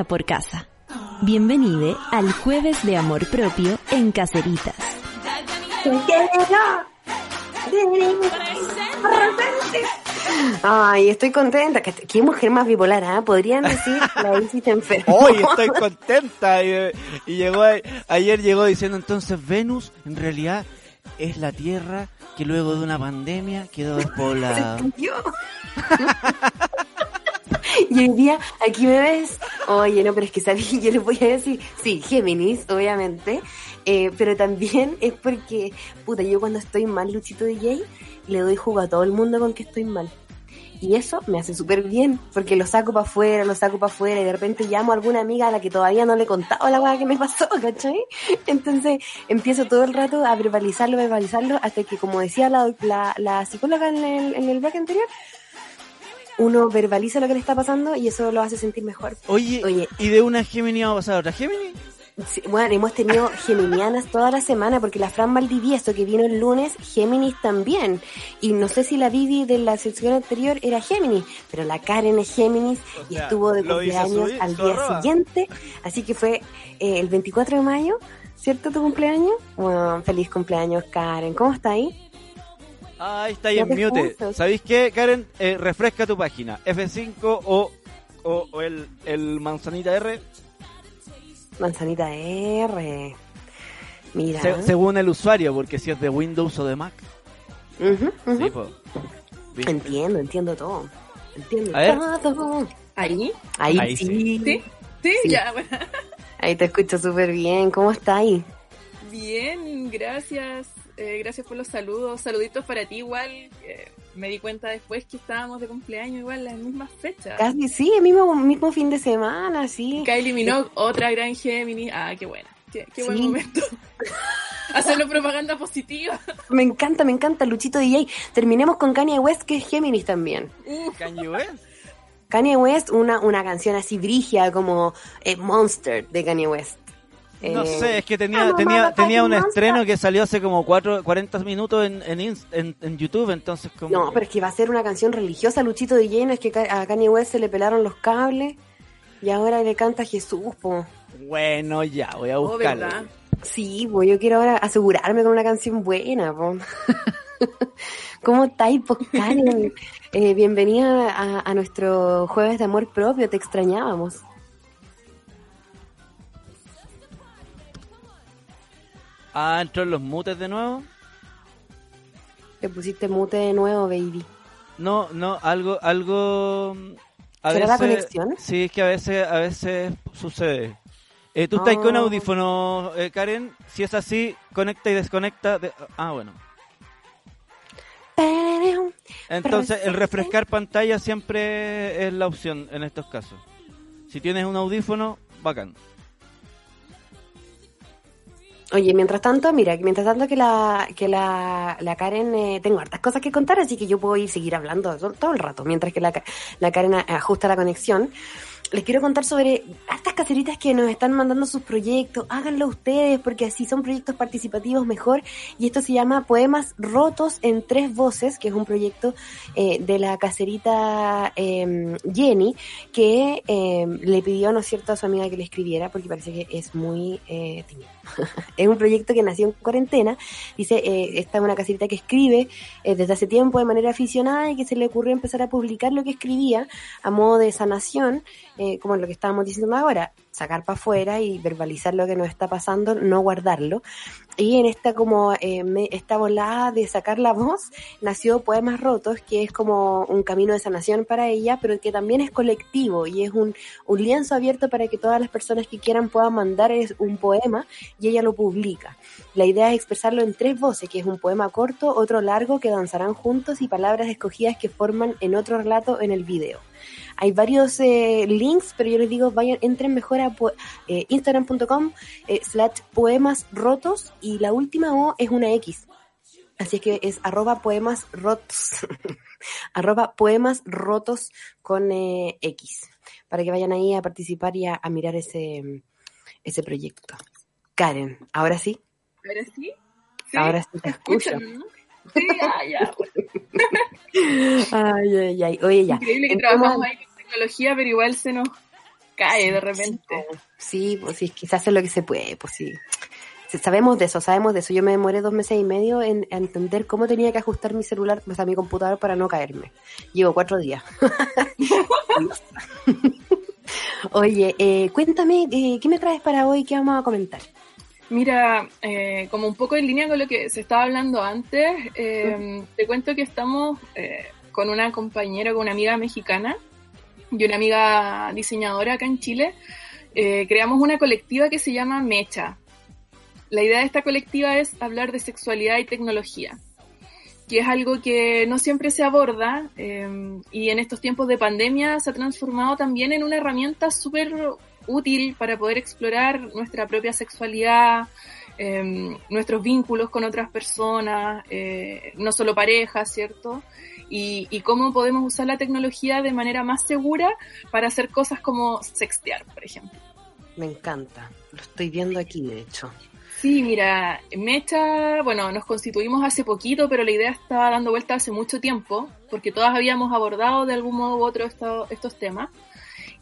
por casa. Bienvenide al jueves de amor propio en Caceritas. Ay, estoy contenta. Qué, mujer más bipolar, ¿ah? Podrían decir la está enferma. [laughs] Hoy estoy contenta. Y, y llegó a- ayer llegó diciendo entonces Venus en realidad es la Tierra que luego de una pandemia quedó despoblada. [laughs] [laughs] Y hoy día, aquí me ves. Oye, no, pero es que sabí, yo les voy a decir, sí, Géminis, obviamente. eh, pero también es porque, puta, yo cuando estoy mal, Luchito DJ, le doy jugo a todo el mundo con que estoy mal. Y eso me hace súper bien, porque lo saco para afuera, lo saco para afuera, y de repente llamo a alguna amiga a la que todavía no le he contado la weá que me pasó, [laughs] ¿cachai? Entonces empiezo todo el rato a verbalizarlo, verbalizarlo, hasta que, como decía la, la, la psicóloga en el, en el bloque anterior, uno verbaliza lo que le está pasando y eso lo hace sentir mejor. Oye, Oye. ¿y de una Gemini vamos a pasar a otra Gemini? Sí, bueno, hemos tenido [laughs] geminianas toda la semana porque la Fran Valdivieso que vino el lunes, Géminis también. Y no sé si la Vivi de la sección anterior era Géminis, pero la Karen es Géminis O y sea, estuvo de cumpleaños al día siguiente. Así que fue eh, el 24 de mayo, ¿cierto tu cumpleaños? Bueno, feliz cumpleaños Karen. ¿Cómo está ahí? Ah, ahí está ahí en te mute. ¿Sabéis qué, Karen? Eh, refresca tu página. F5 o, o, o el, el manzanita R, Manzanita R. Mira. se- según el usuario, porque si es de Windows o de Mac. Sí. Entiendo, entiendo todo. Entiendo A ver. todo. ¿Ahí? Ahí, Ahí sí. ¿Sí? Sí, Sí. ya, bueno. Ahí te escucho súper bien. ¿Cómo está ahí? Bien, gracias. Eh, gracias por los saludos. Saluditos para ti igual. Eh, me di cuenta después que estábamos de cumpleaños igual las mismas fechas. Casi sí, el mismo, mismo fin de semana, sí. Kylie Minogue, otra gran Géminis. Ah, qué buena. Qué, qué buen Sí. momento. [laughs] Hacerlo propaganda positiva. Me encanta, me encanta, Luchito DJ. Terminemos con Kanye West, que es Géminis también. Kanye West. Kanye West, una, una canción así brigia como eh, Monster de Kanye West. No Eh, sé, es que tenía, tenía, tenía un estreno que salió hace como cuatro, 40 minutos en, en, en, en YouTube, entonces como... No, pero es que va a ser una canción religiosa, Luchito DJ, no es que a Kanye West se le pelaron los cables y ahora le canta Jesús, po. Bueno, ya, voy a Oh, buscarlo. ¿verdad? Sí, pues yo quiero ahora asegurarme con una canción buena, po. [laughs] ¿Cómo estáis, Karen? Eh, bienvenida a, a nuestro jueves de amor propio, te extrañábamos. Ah, entró en los mutes de nuevo. Te pusiste mute de nuevo, baby. No, no, algo, algo... mm, A ¿Será la conexión? Sí, es que a veces, a veces sucede. Eh, ¿Tú estás con Ah. audífonos, eh, Karen? Si es así, conecta y desconecta. de- Ah, bueno. Entonces, el refrescar pantalla siempre es la opción en estos casos. Si tienes un audífono, bacán. Oye, mientras tanto, mira, mientras tanto que la, que la, la Karen, eh, tengo hartas cosas que contar, así que yo puedo ir seguir hablando todo, todo el rato, mientras que la, la Karen ajusta la conexión. Les quiero contar sobre hartas caseritas que nos están mandando sus proyectos. Háganlo ustedes, porque así son proyectos participativos mejor. Y esto se llama Poemas Rotos en Tres Voces, que es un proyecto eh, de la caserita eh, Jenny, que eh, le pidió, ¿no es cierto?, a su amiga que le escribiera, porque parece que es muy eh, tímida. [laughs] es un proyecto que nació en cuarentena. Dice, eh, esta es una caserita que escribe eh, desde hace tiempo de manera aficionada y que se le ocurrió empezar a publicar lo que escribía a modo de sanación, eh, como lo que estábamos diciendo ahora, sacar para afuera y verbalizar lo que nos está pasando, no guardarlo. Y en esta como eh, esta volada de sacar la voz nació Poemas Rotos, que es como un camino de sanación para ella, pero que también es colectivo y es un, un lienzo abierto para que todas las personas que quieran puedan mandar es un poema y ella lo publica. La idea es expresarlo en tres voces, que es un poema corto, otro largo que danzarán juntos y palabras escogidas que forman en otro relato en el video. Hay varios eh, links, pero yo les digo, vayan, entren mejor a eh, instagram.com eh, slash poemas rotos y la última O es una X. Así es que es arroba poemas rotos, [laughs] arroba poemas rotos con eh, X, para que vayan ahí a participar y a, a mirar ese, ese proyecto. Karen, ahora sí, ¿Ahora sí? ¿Sí? ahora sí te escucho. ¿Escuchan, no? Sí, ya, ya. Ay, ay, ay. Oye, ya. Increíble que trabajamos ahí con tecnología, pero igual se nos cae de repente. Sí, pues sí, es se hace lo que se puede, pues sí. Sabemos de eso, sabemos de eso. Yo me demoré dos meses y medio en en entender cómo tenía que ajustar mi celular, o sea, mi computador para no caerme. Llevo cuatro días. [laughs] [laughs] Oye, eh, cuéntame, eh, ¿qué me traes para hoy? ¿Qué vamos a comentar? Mira, eh, como un poco en línea con lo que se estaba hablando antes, eh, te cuento que estamos eh, con una compañera, con una amiga mexicana y una amiga diseñadora acá en Chile. Eh, creamos una colectiva que se llama Mecha. La idea de esta colectiva es hablar de sexualidad y tecnología. que es algo que no siempre se aborda y en estos tiempos de pandemia se ha transformado también en una herramienta súper útil para poder explorar nuestra propia sexualidad, eh, nuestros vínculos con otras personas, eh, no solo parejas, ¿cierto? Y, y cómo podemos usar la tecnología de manera más segura para hacer cosas como sextear, por ejemplo. Me encanta. Lo estoy viendo aquí, de hecho. Sí, mira, Mecha, bueno, nos constituimos hace poquito, pero la idea estaba dando vuelta hace mucho tiempo, porque todas habíamos abordado de algún modo u otro esto- estos temas.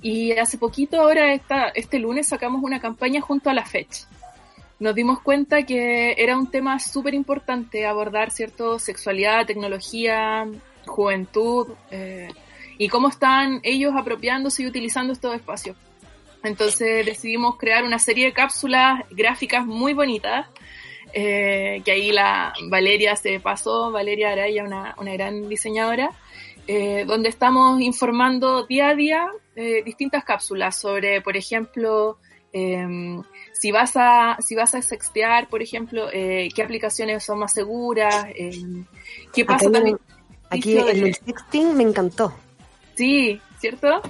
Y hace poquito, ahora esta, este lunes, sacamos una campaña junto a la fecha. Nos dimos cuenta que era un tema súper importante abordar, ¿cierto? Sexualidad, tecnología, juventud, eh, y cómo están ellos apropiándose y utilizando estos espacios. Entonces decidimos crear una serie de cápsulas gráficas muy bonitas, eh, que ahí la Valeria se pasó, Valeria Araya, una, una gran diseñadora, eh, donde estamos informando día a día eh, distintas cápsulas sobre, por ejemplo, eh, si vas a si vas a sextear, por ejemplo, eh, qué aplicaciones son más seguras, eh, qué pasa Acá también. Aquí el del [laughs] sexting me encantó. Sí, ¿cierto?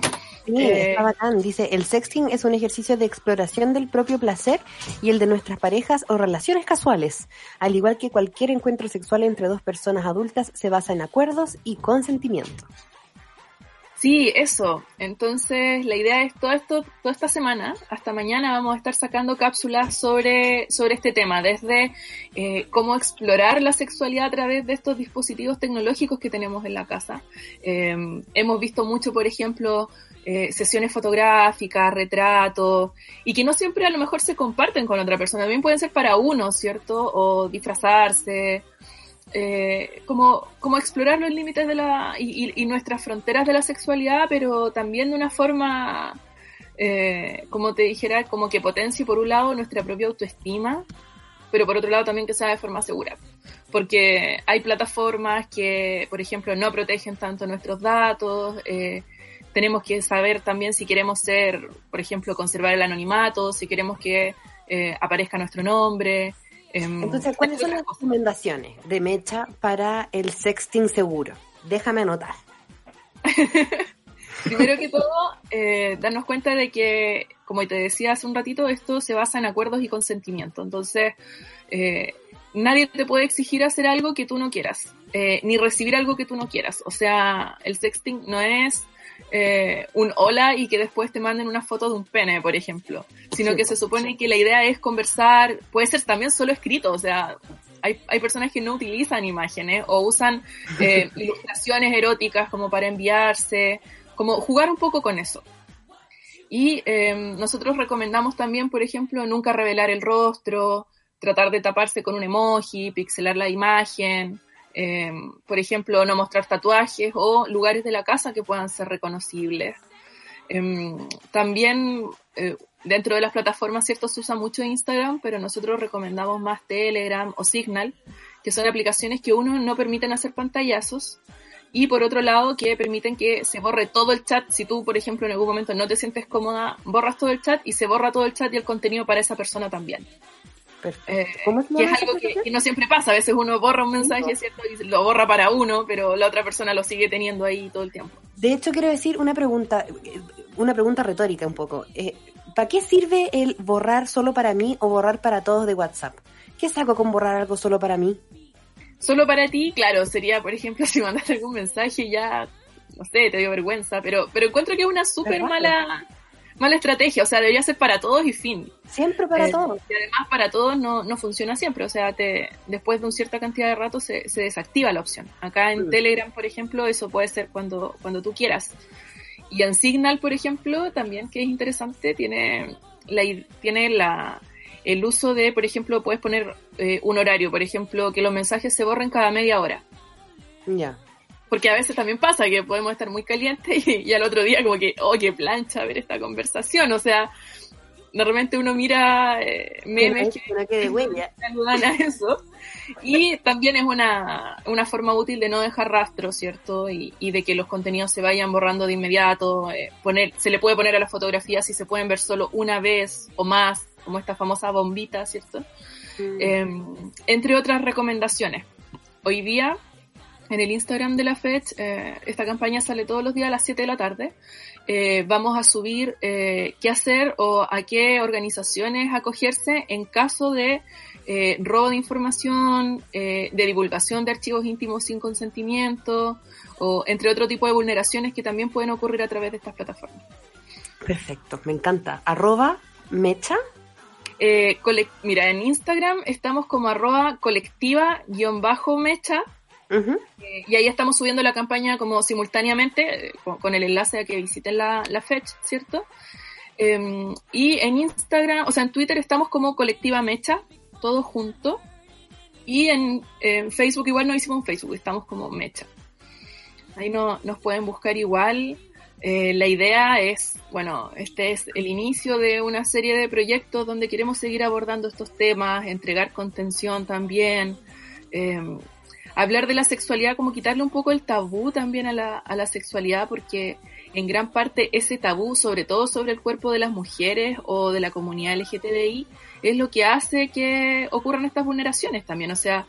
Sí, Eh, está bacán. Dice, el sexting es un ejercicio de exploración del propio placer y el de nuestras parejas o relaciones casuales. Al igual que cualquier encuentro sexual entre dos personas adultas, se basa en acuerdos y consentimiento. Sí, eso. Entonces, la idea es todo esto, toda esta semana, hasta mañana, vamos a estar sacando cápsulas sobre, sobre este tema, desde eh, cómo explorar la sexualidad a través de estos dispositivos tecnológicos que tenemos en la casa. Eh, hemos visto mucho, por ejemplo, eh, sesiones fotográficas, retratos, y que no siempre a lo mejor se comparten con otra persona, también pueden ser para uno, ¿cierto? O disfrazarse, eh, como, como explorar los límites de la y, y- y nuestras fronteras de la sexualidad, pero también de una forma, eh, como te dijera, como que potencie por un lado nuestra propia autoestima, pero por otro lado también que sea de forma segura. Porque hay plataformas que, por ejemplo, no protegen tanto nuestros datos, eh, tenemos que saber también si queremos ser, por ejemplo, conservar el anonimato, si queremos que eh, aparezca nuestro nombre. em, Entonces, ¿cuáles son las recomendaciones de Mecha para el sexting seguro? Déjame anotar. [laughs] Primero que todo, eh, darnos cuenta de que, como te decía hace un ratito, esto se basa en acuerdos y consentimiento. Entonces, eh, nadie te puede exigir hacer algo que tú no quieras, eh, ni recibir algo que tú no quieras. O sea, el sexting no es eh, un hola y que después te manden una foto de un pene, por ejemplo, sino Sí, que se supone que la idea es conversar, puede ser también solo escrito, o sea, hay, hay personas que no utilizan imágenes o usan eh, [laughs] ilustraciones eróticas como para enviarse, como jugar un poco con eso. Y eh, nosotros recomendamos también, por ejemplo, nunca revelar el rostro, tratar de taparse con un emoji, pixelar la imagen, eh, por ejemplo, no mostrar tatuajes o lugares de la casa que puedan ser reconocibles. Em, también eh, dentro de las plataformas, cierto, se usa mucho Instagram, pero nosotros recomendamos más Telegram o Signal, que son aplicaciones que uno no permiten hacer pantallazos y por otro lado que permiten que se borre todo el chat. Si tú, por ejemplo, en algún momento no te sientes cómoda, borras todo el chat y se borra todo el chat y el contenido para esa persona también. Eh, ¿Cómo se que es algo que, que no siempre pasa. A veces uno borra un mensaje, ¿cierto? Y lo borra para uno, pero la otra persona lo sigue teniendo ahí todo el tiempo. De hecho, quiero decir una pregunta, una pregunta retórica un poco. Eh, ¿Para qué sirve el borrar solo para mí o borrar para todos de WhatsApp? ¿Qué saco con borrar algo solo para mí? Solo para ti, claro, sería, por ejemplo, [laughs] si mandas algún mensaje ya, no sé, te dio vergüenza, pero, pero encuentro que es una súper mala, mala estrategia, o sea, debería ser para todos y fin. Siempre para Eh, todos. Y además para todos no, no funciona siempre, o sea, te, después de una cierta cantidad de rato se, se desactiva la opción. Acá en Mm. Telegram, por ejemplo, eso puede ser cuando, cuando tú quieras. Y en Signal, por ejemplo, también que es interesante, tiene la, tiene la, el uso de, por ejemplo, puedes poner eh, un horario, por ejemplo, que los mensajes se borren cada media hora. Ya. Porque a veces también pasa que podemos estar muy calientes y, y al otro día como que, oh, qué plancha ver esta conversación. O sea, de repente uno mira eh, memes que Que no ayudan [laughs] a eso. Y también es una, una forma útil de no dejar rastro, ¿cierto? Y, y de que los contenidos se vayan borrando de inmediato. eh, poner, se le puede poner a las fotografías si se pueden ver solo una vez o más, como esta famosa bombita, ¿cierto? Mm. Eh, entre otras recomendaciones. Hoy día en el Instagram de la FECH, eh, esta campaña sale todos los días a las 7 de la tarde. Eh, vamos a subir eh, qué hacer o a qué organizaciones acogerse en caso de eh, robo de información, eh, de divulgación de archivos íntimos sin consentimiento, o entre otro tipo de vulneraciones que también pueden ocurrir a través de estas plataformas. Perfecto, me encanta. Arroba mecha. Eh, mira, en Instagram estamos como arroba colectiva-mecha Eh, y ahí estamos subiendo la campaña como simultáneamente eh, con, el enlace a que visiten la, la fecha, ¿cierto? Em, y en Instagram, o sea, en Twitter estamos como colectiva mecha, todo junto. Y en, Facebook igual no hicimos un Facebook, estamos como mecha. Ahí no, nos pueden buscar igual. Eh, la idea es, bueno, este es el inicio de una serie de proyectos donde queremos seguir abordando estos temas, entregar contención también, eh, hablar de la sexualidad, como quitarle un poco el tabú también a la, a la sexualidad, porque en gran parte ese tabú, sobre todo sobre el cuerpo de las mujeres o de la comunidad LGTBI, es lo que hace que ocurran estas vulneraciones también. O sea,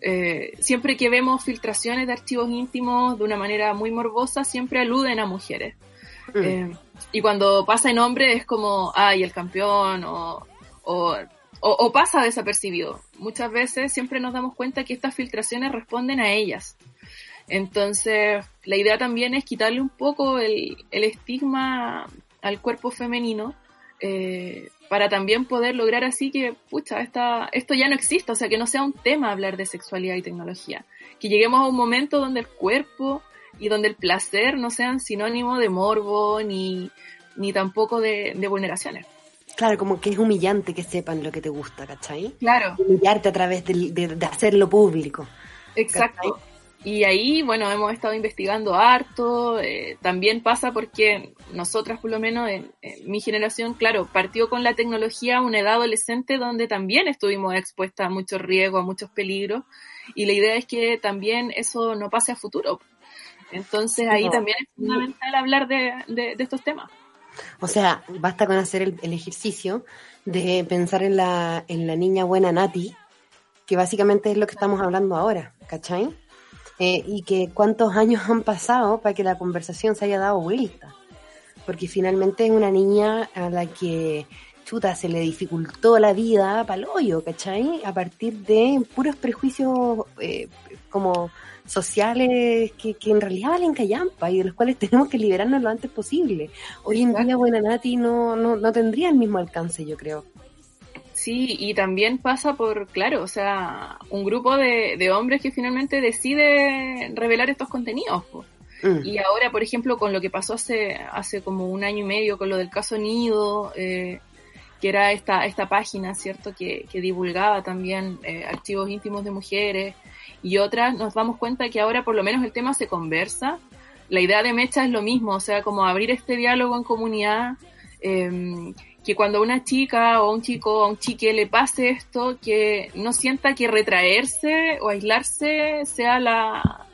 eh, siempre que vemos filtraciones de archivos íntimos de una manera muy morbosa, siempre aluden a mujeres. Mm. Eh, y cuando pasa en hombre es como, ay, el campeón, o, o, o- pasa desapercibido. Muchas veces siempre nos damos cuenta que estas filtraciones responden a ellas. Entonces, la idea también es quitarle un poco el, el estigma al cuerpo femenino eh, para también poder lograr así que, pucha, esta, esto ya no exista, o sea, que no sea un tema hablar de sexualidad y tecnología. Que lleguemos a un momento donde el cuerpo y donde el placer no sean sinónimo de morbo ni, ni tampoco de, de vulneraciones. Claro, como que es humillante que sepan lo que te gusta, ¿cachai? Claro. Humillarte a través de, de hacerlo público. Exacto. Y ahí, bueno, hemos estado investigando harto. eh, también pasa porque nosotras, por lo menos en, en mi generación, claro, partió con la tecnología a una edad adolescente donde también estuvimos expuestas a muchos riesgos, a muchos peligros. Y la idea es que también eso no pase a futuro. Entonces ahí No. también es fundamental hablar de, de- de estos temas. O sea, basta con hacer el, el ejercicio de pensar en la, en la niña buena Nati, que básicamente es lo que estamos hablando ahora, ¿cachai? Eh, y que cuántos años han pasado para que la conversación se haya dado vuelta. Porque finalmente es una niña a la que, chuta, se le dificultó la vida pa'l hoyo, ¿cachai? A partir de puros prejuicios eh, como sociales que, que en realidad valen callampa y de los cuales [laughs] tenemos que liberarnos lo antes posible. Hoy en día Buena Nati no, no, no tendría el mismo alcance, yo creo. Sí, y también pasa por, claro, o sea, un grupo de, de hombres que finalmente decide revelar estos contenidos. Mm. Y ahora, por ejemplo, con lo que pasó hace, hace como un año y medio con lo del caso Nido, eh, que era esta, esta página, ¿cierto?, que, que divulgaba también eh, archivos íntimos de mujeres y otras, nos damos cuenta que ahora por lo menos el tema se conversa. La idea de Mecha es lo mismo, o sea, como abrir este diálogo en comunidad, eh, que cuando a una chica o un chico o a un chique le pase esto, que no sienta que retraerse o aislarse sea la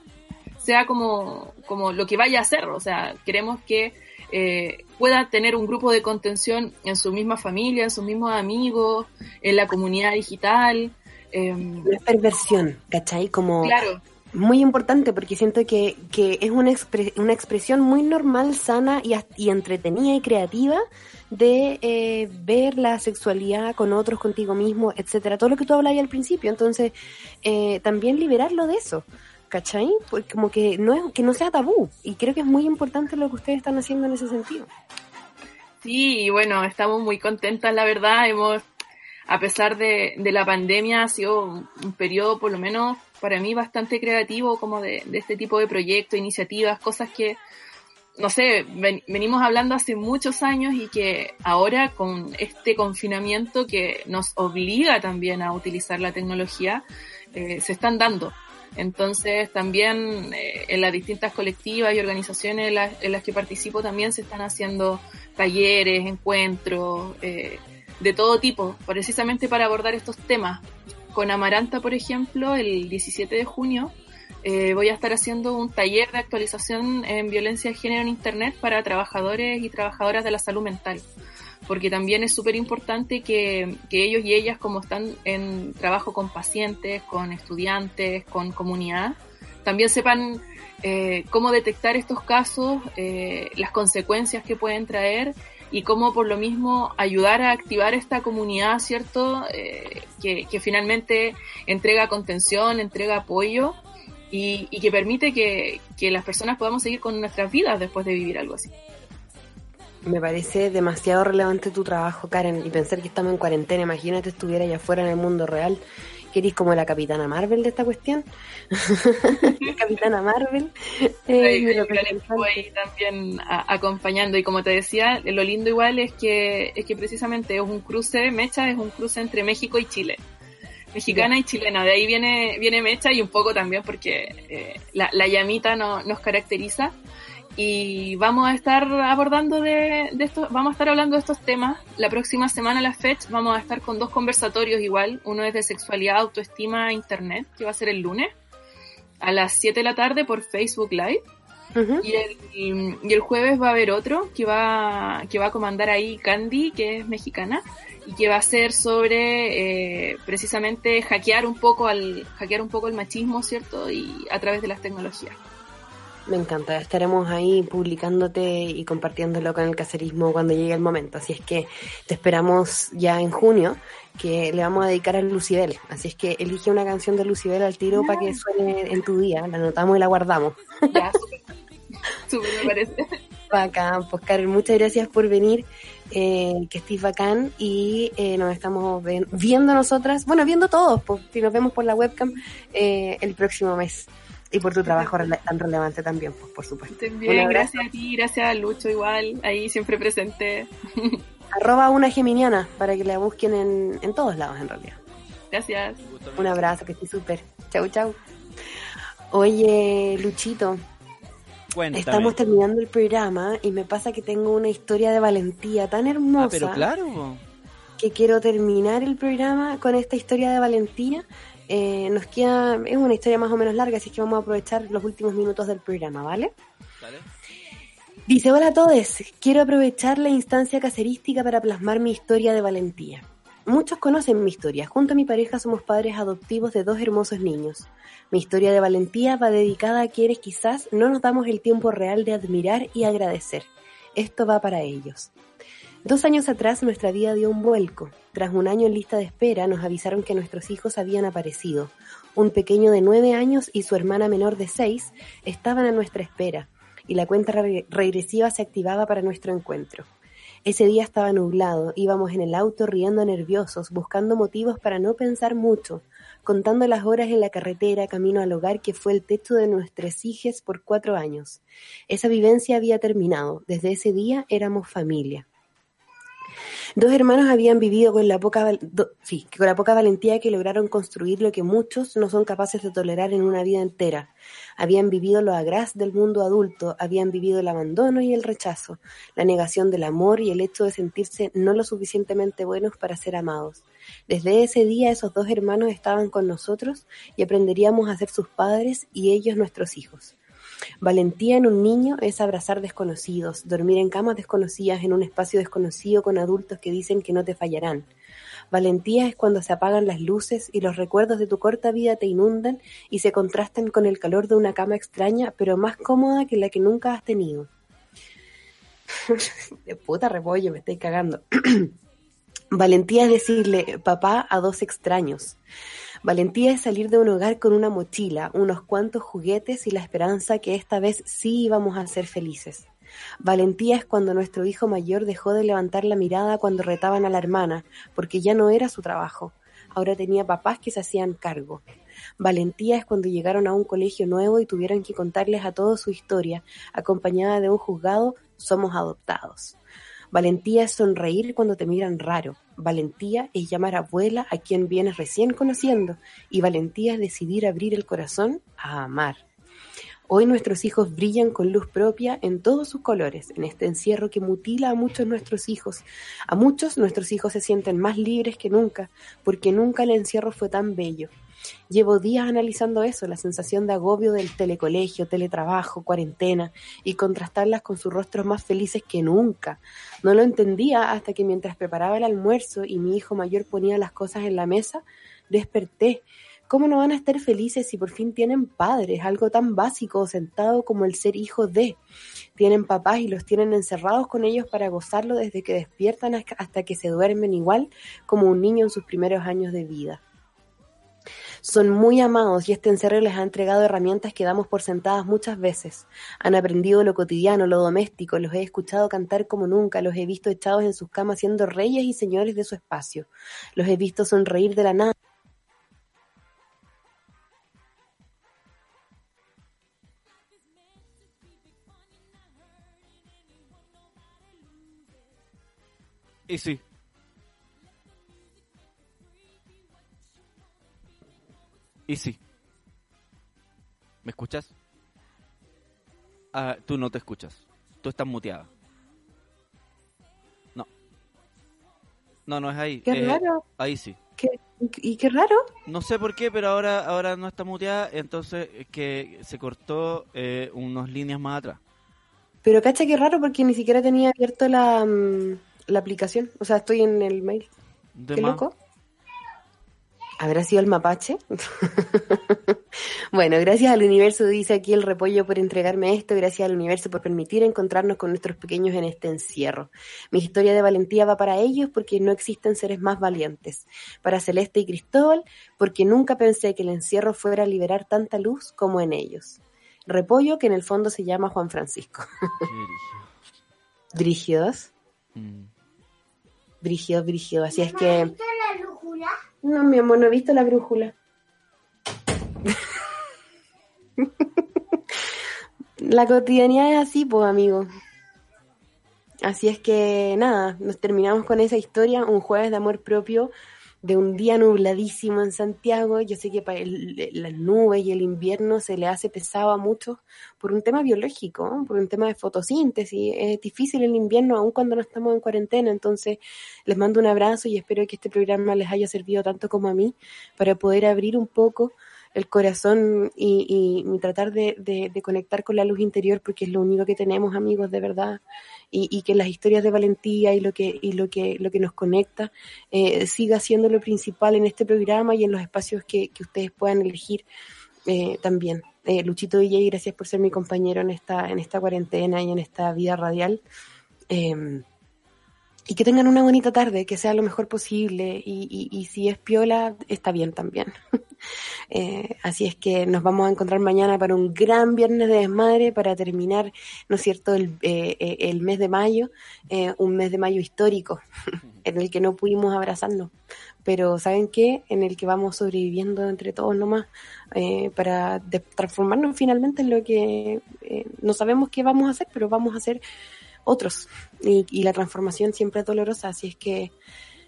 sea como, como lo que vaya a hacer. O sea, queremos que eh, pueda tener un grupo de contención en su misma familia, en sus mismos amigos, en la comunidad digital. Eh, No es perversión, ¿cachai? Como claro, muy importante porque siento que, que es una, expre- una expresión muy normal, sana y, y entretenida y creativa de eh, ver la sexualidad con otros, contigo mismo, etcétera. Todo lo que tú hablabas al principio. Entonces, eh, también liberarlo de eso. ¿Cachai? Pues como que no, es, que no sea tabú. Y creo que es muy importante lo que ustedes están haciendo en ese sentido. Sí, bueno, estamos muy contentas, la verdad. Hemos, a pesar de, la pandemia, ha sido un, un periodo, por lo menos para mí, bastante creativo, como de, este tipo de proyectos, iniciativas, cosas que, no sé, ven- venimos hablando hace muchos años y que ahora con este confinamiento que nos obliga también a utilizar la tecnología, eh, se están dando. Entonces también eh, en las distintas colectivas y organizaciones en las, en las que participo también se están haciendo talleres, encuentros, eh, de todo tipo, precisamente para abordar estos temas. Con Amaranta, por ejemplo, el 17 de junio eh, voy a estar haciendo un taller de actualización en violencia de género en Internet para trabajadores y trabajadoras de la salud mental. Porque también es súper importante que, que ellos y ellas, como están en trabajo con pacientes, con estudiantes, con comunidad, también sepan eh, cómo detectar estos casos, eh, las consecuencias que pueden traer y cómo por lo mismo ayudar a activar esta comunidad, ¿cierto? Eh, que, finalmente entrega contención, entrega apoyo y, y que permite que, que las personas podamos seguir con nuestras vidas después de vivir algo así. Me parece demasiado relevante tu trabajo, Karen, y pensar que estamos en cuarentena. Imagínate estuviera allá afuera en el mundo real. Que eres como la capitana Marvel de esta cuestión. [laughs] capitana Marvel. eh, Ahí, también a- acompañando y como te decía, lo lindo igual es que es que precisamente es un cruce, Mecha es un cruce entre México y Chile. Mexicana y chilena, de ahí viene, viene Mecha y un poco también porque eh, la, la llamita no- nos caracteriza y vamos a estar abordando de, de esto, vamos a estar hablando de estos temas. La próxima semana, la FECH, vamos a estar con dos conversatorios igual. Uno es de sexualidad, autoestima, internet, que va a ser el lunes a las 7 de la tarde por Facebook Live. Ujú. Y el, y el jueves va a haber otro que va, que va a comandar ahí Candy, que es mexicana, y que va a ser sobre eh, precisamente hackear un poco al, hackear un poco el machismo, ¿cierto? Y a través de las tecnologías. Me encanta, estaremos ahí publicándote y compartiéndolo con el caserismo cuando llegue el momento. Así es que te esperamos ya en junio, que le vamos a dedicar a Lucibel. Así es que elige una canción de Lucibel al tiro para que suene en tu día, la anotamos y la guardamos. Ya, súper. Me parece. Bacán, pues Karen, muchas gracias por venir, eh, que estés bacán y eh, nos estamos viendo nosotras, bueno, viendo todos, pues, si nos vemos por la webcam eh, el próximo mes y por tu trabajo rele- tan relevante también, pues por supuesto. Abrazo. gracias a ti, gracias a Lucho igual, ahí siempre presente. [laughs] Arroba una geminiana para que la busquen en, en todos lados en realidad. Gracias. Un abrazo, que estés súper. Chau, chau. Oye, Luchito, Cuéntame. estamos terminando el programa y me pasa que tengo una historia de valentía tan hermosa. Ah, pero claro. que quiero terminar el programa con esta historia de valentía. Eh, nos queda, es una historia más o menos larga, así que vamos a aprovechar los últimos minutos del programa, ¿vale? Dice, hola a todos, quiero aprovechar la instancia caserística para plasmar mi historia de valentía. Muchos conocen mi historia, junto a mi pareja somos padres adoptivos de dos hermosos niños. Mi historia de valentía va dedicada a quienes quizás no nos damos el tiempo real de admirar y agradecer. Esto va para ellos. Dos años atrás nuestra vida dio un vuelco. Tras un año en lista de espera nos avisaron que nuestros hijos habían aparecido. Un pequeño de nueve años y su hermana menor de seis estaban a nuestra espera y la cuenta re- regresiva se activaba para nuestro encuentro. Ese día estaba nublado, íbamos en el auto riendo nerviosos, buscando motivos para no pensar mucho, contando las horas en la carretera camino al hogar que fue el techo de nuestros hijos por cuatro años. Esa vivencia había terminado, desde ese día éramos familia. Dos hermanos habían vivido con la poca sí, con la poca valentía que lograron construir lo que muchos no son capaces de tolerar en una vida entera. Habían vivido lo agraz del mundo adulto, habían vivido el abandono y el rechazo, la negación del amor y el hecho de sentirse no lo suficientemente buenos para ser amados. Desde ese día esos dos hermanos estaban con nosotros y aprenderíamos a ser sus padres y ellos nuestros hijos. Valentía en un niño es abrazar desconocidos, dormir en camas desconocidas en un espacio desconocido con adultos que dicen que no te fallarán. Valentía es cuando se apagan las luces y los recuerdos de tu corta vida te inundan y se contrastan con el calor de una cama extraña pero más cómoda que la que nunca has tenido. de [laughs] puta repollo, me estoy cagando. [clears throat] Valentía es decirle papá a dos extraños. Valentía es salir de un hogar con una mochila, unos cuantos juguetes y la esperanza que esta vez sí íbamos a ser felices. Valentía es cuando nuestro hijo mayor dejó de levantar la mirada cuando retaban a la hermana, porque ya no era su trabajo. Ahora tenía papás que se hacían cargo. Valentía es cuando llegaron a un colegio nuevo y tuvieron que contarles a todos su historia, acompañada de un juzgado, somos adoptados. Valentía es sonreír cuando te miran raro. Valentía es llamar abuela a quien vienes recién conociendo. Y valentía es decidir abrir el corazón a amar. Hoy nuestros hijos brillan con luz propia en todos sus colores, en este encierro que mutila a muchos nuestros hijos. A muchos nuestros hijos se sienten más libres que nunca, porque nunca el encierro fue tan bello. Llevo días analizando eso, la sensación de agobio del telecolegio, teletrabajo, cuarentena, y contrastarlas con sus rostros más felices que nunca. No lo entendía hasta que mientras preparaba el almuerzo y mi hijo mayor ponía las cosas en la mesa, desperté. ¿Cómo no van a estar felices si por fin tienen padres? Algo tan básico sentado como el ser hijo de. Tienen papás y los tienen encerrados con ellos para gozarlo desde que despiertan hasta que se duermen igual como un niño en sus primeros años de vida. Son muy amados y este encierro les ha entregado herramientas que damos por sentadas muchas veces. Han aprendido lo cotidiano, lo doméstico, los he escuchado cantar como nunca, los he visto echados en sus camas siendo reyes y señores de su espacio. Los he visto sonreír de la nada. Y sí. Y sí. ¿Me escuchas? Ah, tú no te escuchas. Tú estás muteada. No. No, no es ahí. Qué Eh, raro. Ahí sí. Qué- y qué raro. No sé por qué, pero ahora ahora no está muteada, entonces es que se cortó eh, unas líneas más atrás. Pero cacha qué raro porque ni siquiera tenía abierto la, mm, la aplicación. O sea, estoy en el mail. De Qué más. loco. ¿Habrá sido el mapache? [laughs] bueno, gracias al universo, dice aquí el repollo por entregarme esto, gracias al universo por permitir encontrarnos con nuestros pequeños en este encierro. Mi historia de valentía va para ellos porque no existen seres más valientes. Para Celeste y Cristóbal, porque nunca pensé que el encierro fuera a liberar tanta luz como en ellos. Repollo, que en el fondo se llama Juan Francisco. Qué brígido. Brígidos, Mm. brígidos, brígidos. Así es que... No, mi amor, no he visto la brújula. la cotidianidad es así, pues, amigo. Así es que, nada, nos terminamos con esa historia, un jueves de amor propio, de un día nubladísimo en Santiago. Yo sé que para el- las nubes y el invierno se le hace pesado a muchos por un tema biológico, por un tema de fotosíntesis. Es difícil el invierno, aun cuando no estamos en cuarentena. Entonces, les mando un abrazo y espero que este programa les haya servido tanto como a mí para poder abrir un poco el corazón y, y- tratar de, de- conectar con la luz interior porque es lo único que tenemos amigos de verdad. Y, y que las historias de valentía y lo que y lo que lo que nos conecta eh, siga siendo lo principal en este programa y en los espacios que, que ustedes puedan elegir eh, también. Eh, Luchito DJ gracias por ser mi compañero en esta en esta cuarentena y en esta vida radial. Eh, y que tengan una bonita tarde, que sea lo mejor posible y, y- y si es piola, está bien también. [laughs] Eh, así es que nos vamos a encontrar mañana para un gran viernes de desmadre para terminar, ¿no es cierto?, el, eh, eh, el mes de mayo, eh, un mes de mayo histórico [laughs] en el que no pudimos abrazarnos. Pero ¿saben qué? En el que vamos sobreviviendo entre todos nomás eh, para transformarnos finalmente en lo que no sabemos qué vamos a hacer, pero vamos a hacer otros. Y, y la transformación siempre es dolorosa, así es que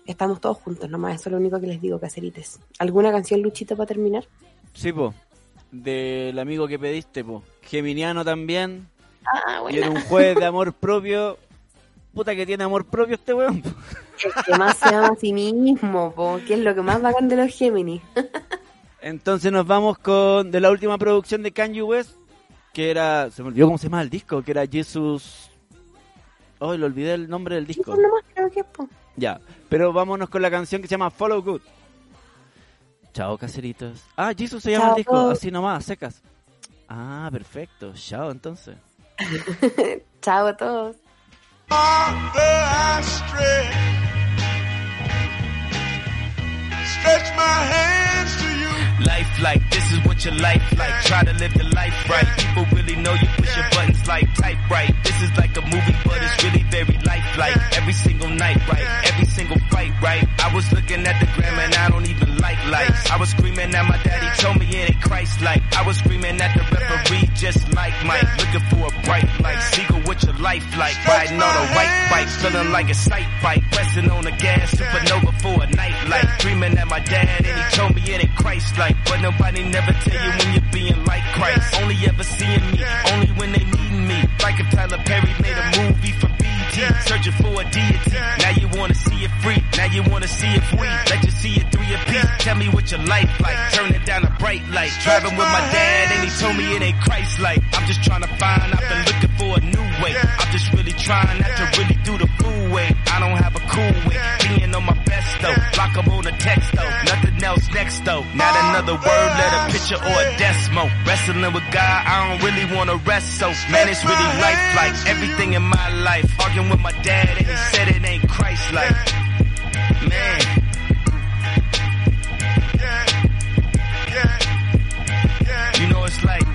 estamos todos juntos nomás. Eso es lo único que les digo, cacerites. ¿Alguna canción, Luchito, para terminar? Sí, po. Del amigo que pediste, po. Geminiano también. Ah, Y en un jueves de amor propio. Puta que tiene amor propio este weón. po. El que más se ama a sí mismo, po, que es lo que más bacán de los Géminis. Entonces nos vamos con de la última producción de Kanye West, que era, se me olvidó cómo se llama el disco, que era Jesus. Oh, le olvidé el nombre del disco. Creo que. Ya, pero vámonos con la canción que se llama Follow Good. Chao, caseritos. Ah, Jesus se llama Chao. el disco, así nomás, secas. Ah, perfecto. Chao, entonces. [laughs] Chao a todos. Like this is what your life like. Try to live your life right. People really know you push your buttons like type right. This is like a movie, but it's really very lifelike. Every single night, right? Every single fight, right? I was looking at the gram and I don't even like lights. I was screaming at my daddy, told me it ain't Christ like. I was screaming at the referee, just like Mike. Looking for a bright light. Seagull, what your life like? Riding on a white bike, feeling like a sight bike. Pressing on the gas, supernova for a night light. Dreaming at my dad and he told me it ain't Christ like. But nobody never tell you when you're being like Christ. Only ever seeing me, only when they needing me. Like if Tyler Perry made a movie for BT, searching for a deity. Now you wanna see it free, now you wanna see it free. Let you see it three a piece. Tell me what your life like, turn it down a bright light. Driving with my dad and he told me it ain't Christ like. I'm just trying to find, I've been looking for a new way. I'm just really trying not to really do the fool way. I don't have a cool way, being on my best though. Block up on the text though, nothing else next though. Not another word, let a picture or a decimal. Wrestling with God, I don't really wanna rest, so man, it's really life like everything in my life. Arguing with my dad, and he said it ain't Christ like. Man. You know, it's like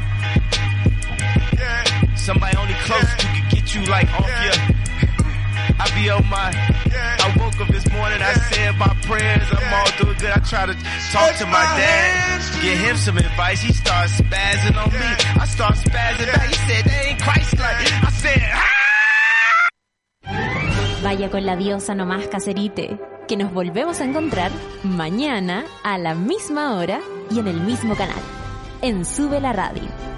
somebody only close to could get you like off your. [laughs] I be on my. I woke up this morning, I said my prayers, I'm all doing good. I try to talk to my dad, get him some advice. He starts spazzing on me. I start spazzing back. He said, they ain't Christ like. I said, ah! Vaya con la diosa nomás, caserite, que nos volvemos a encontrar mañana a la misma hora y en el mismo canal, en Sube la Radio.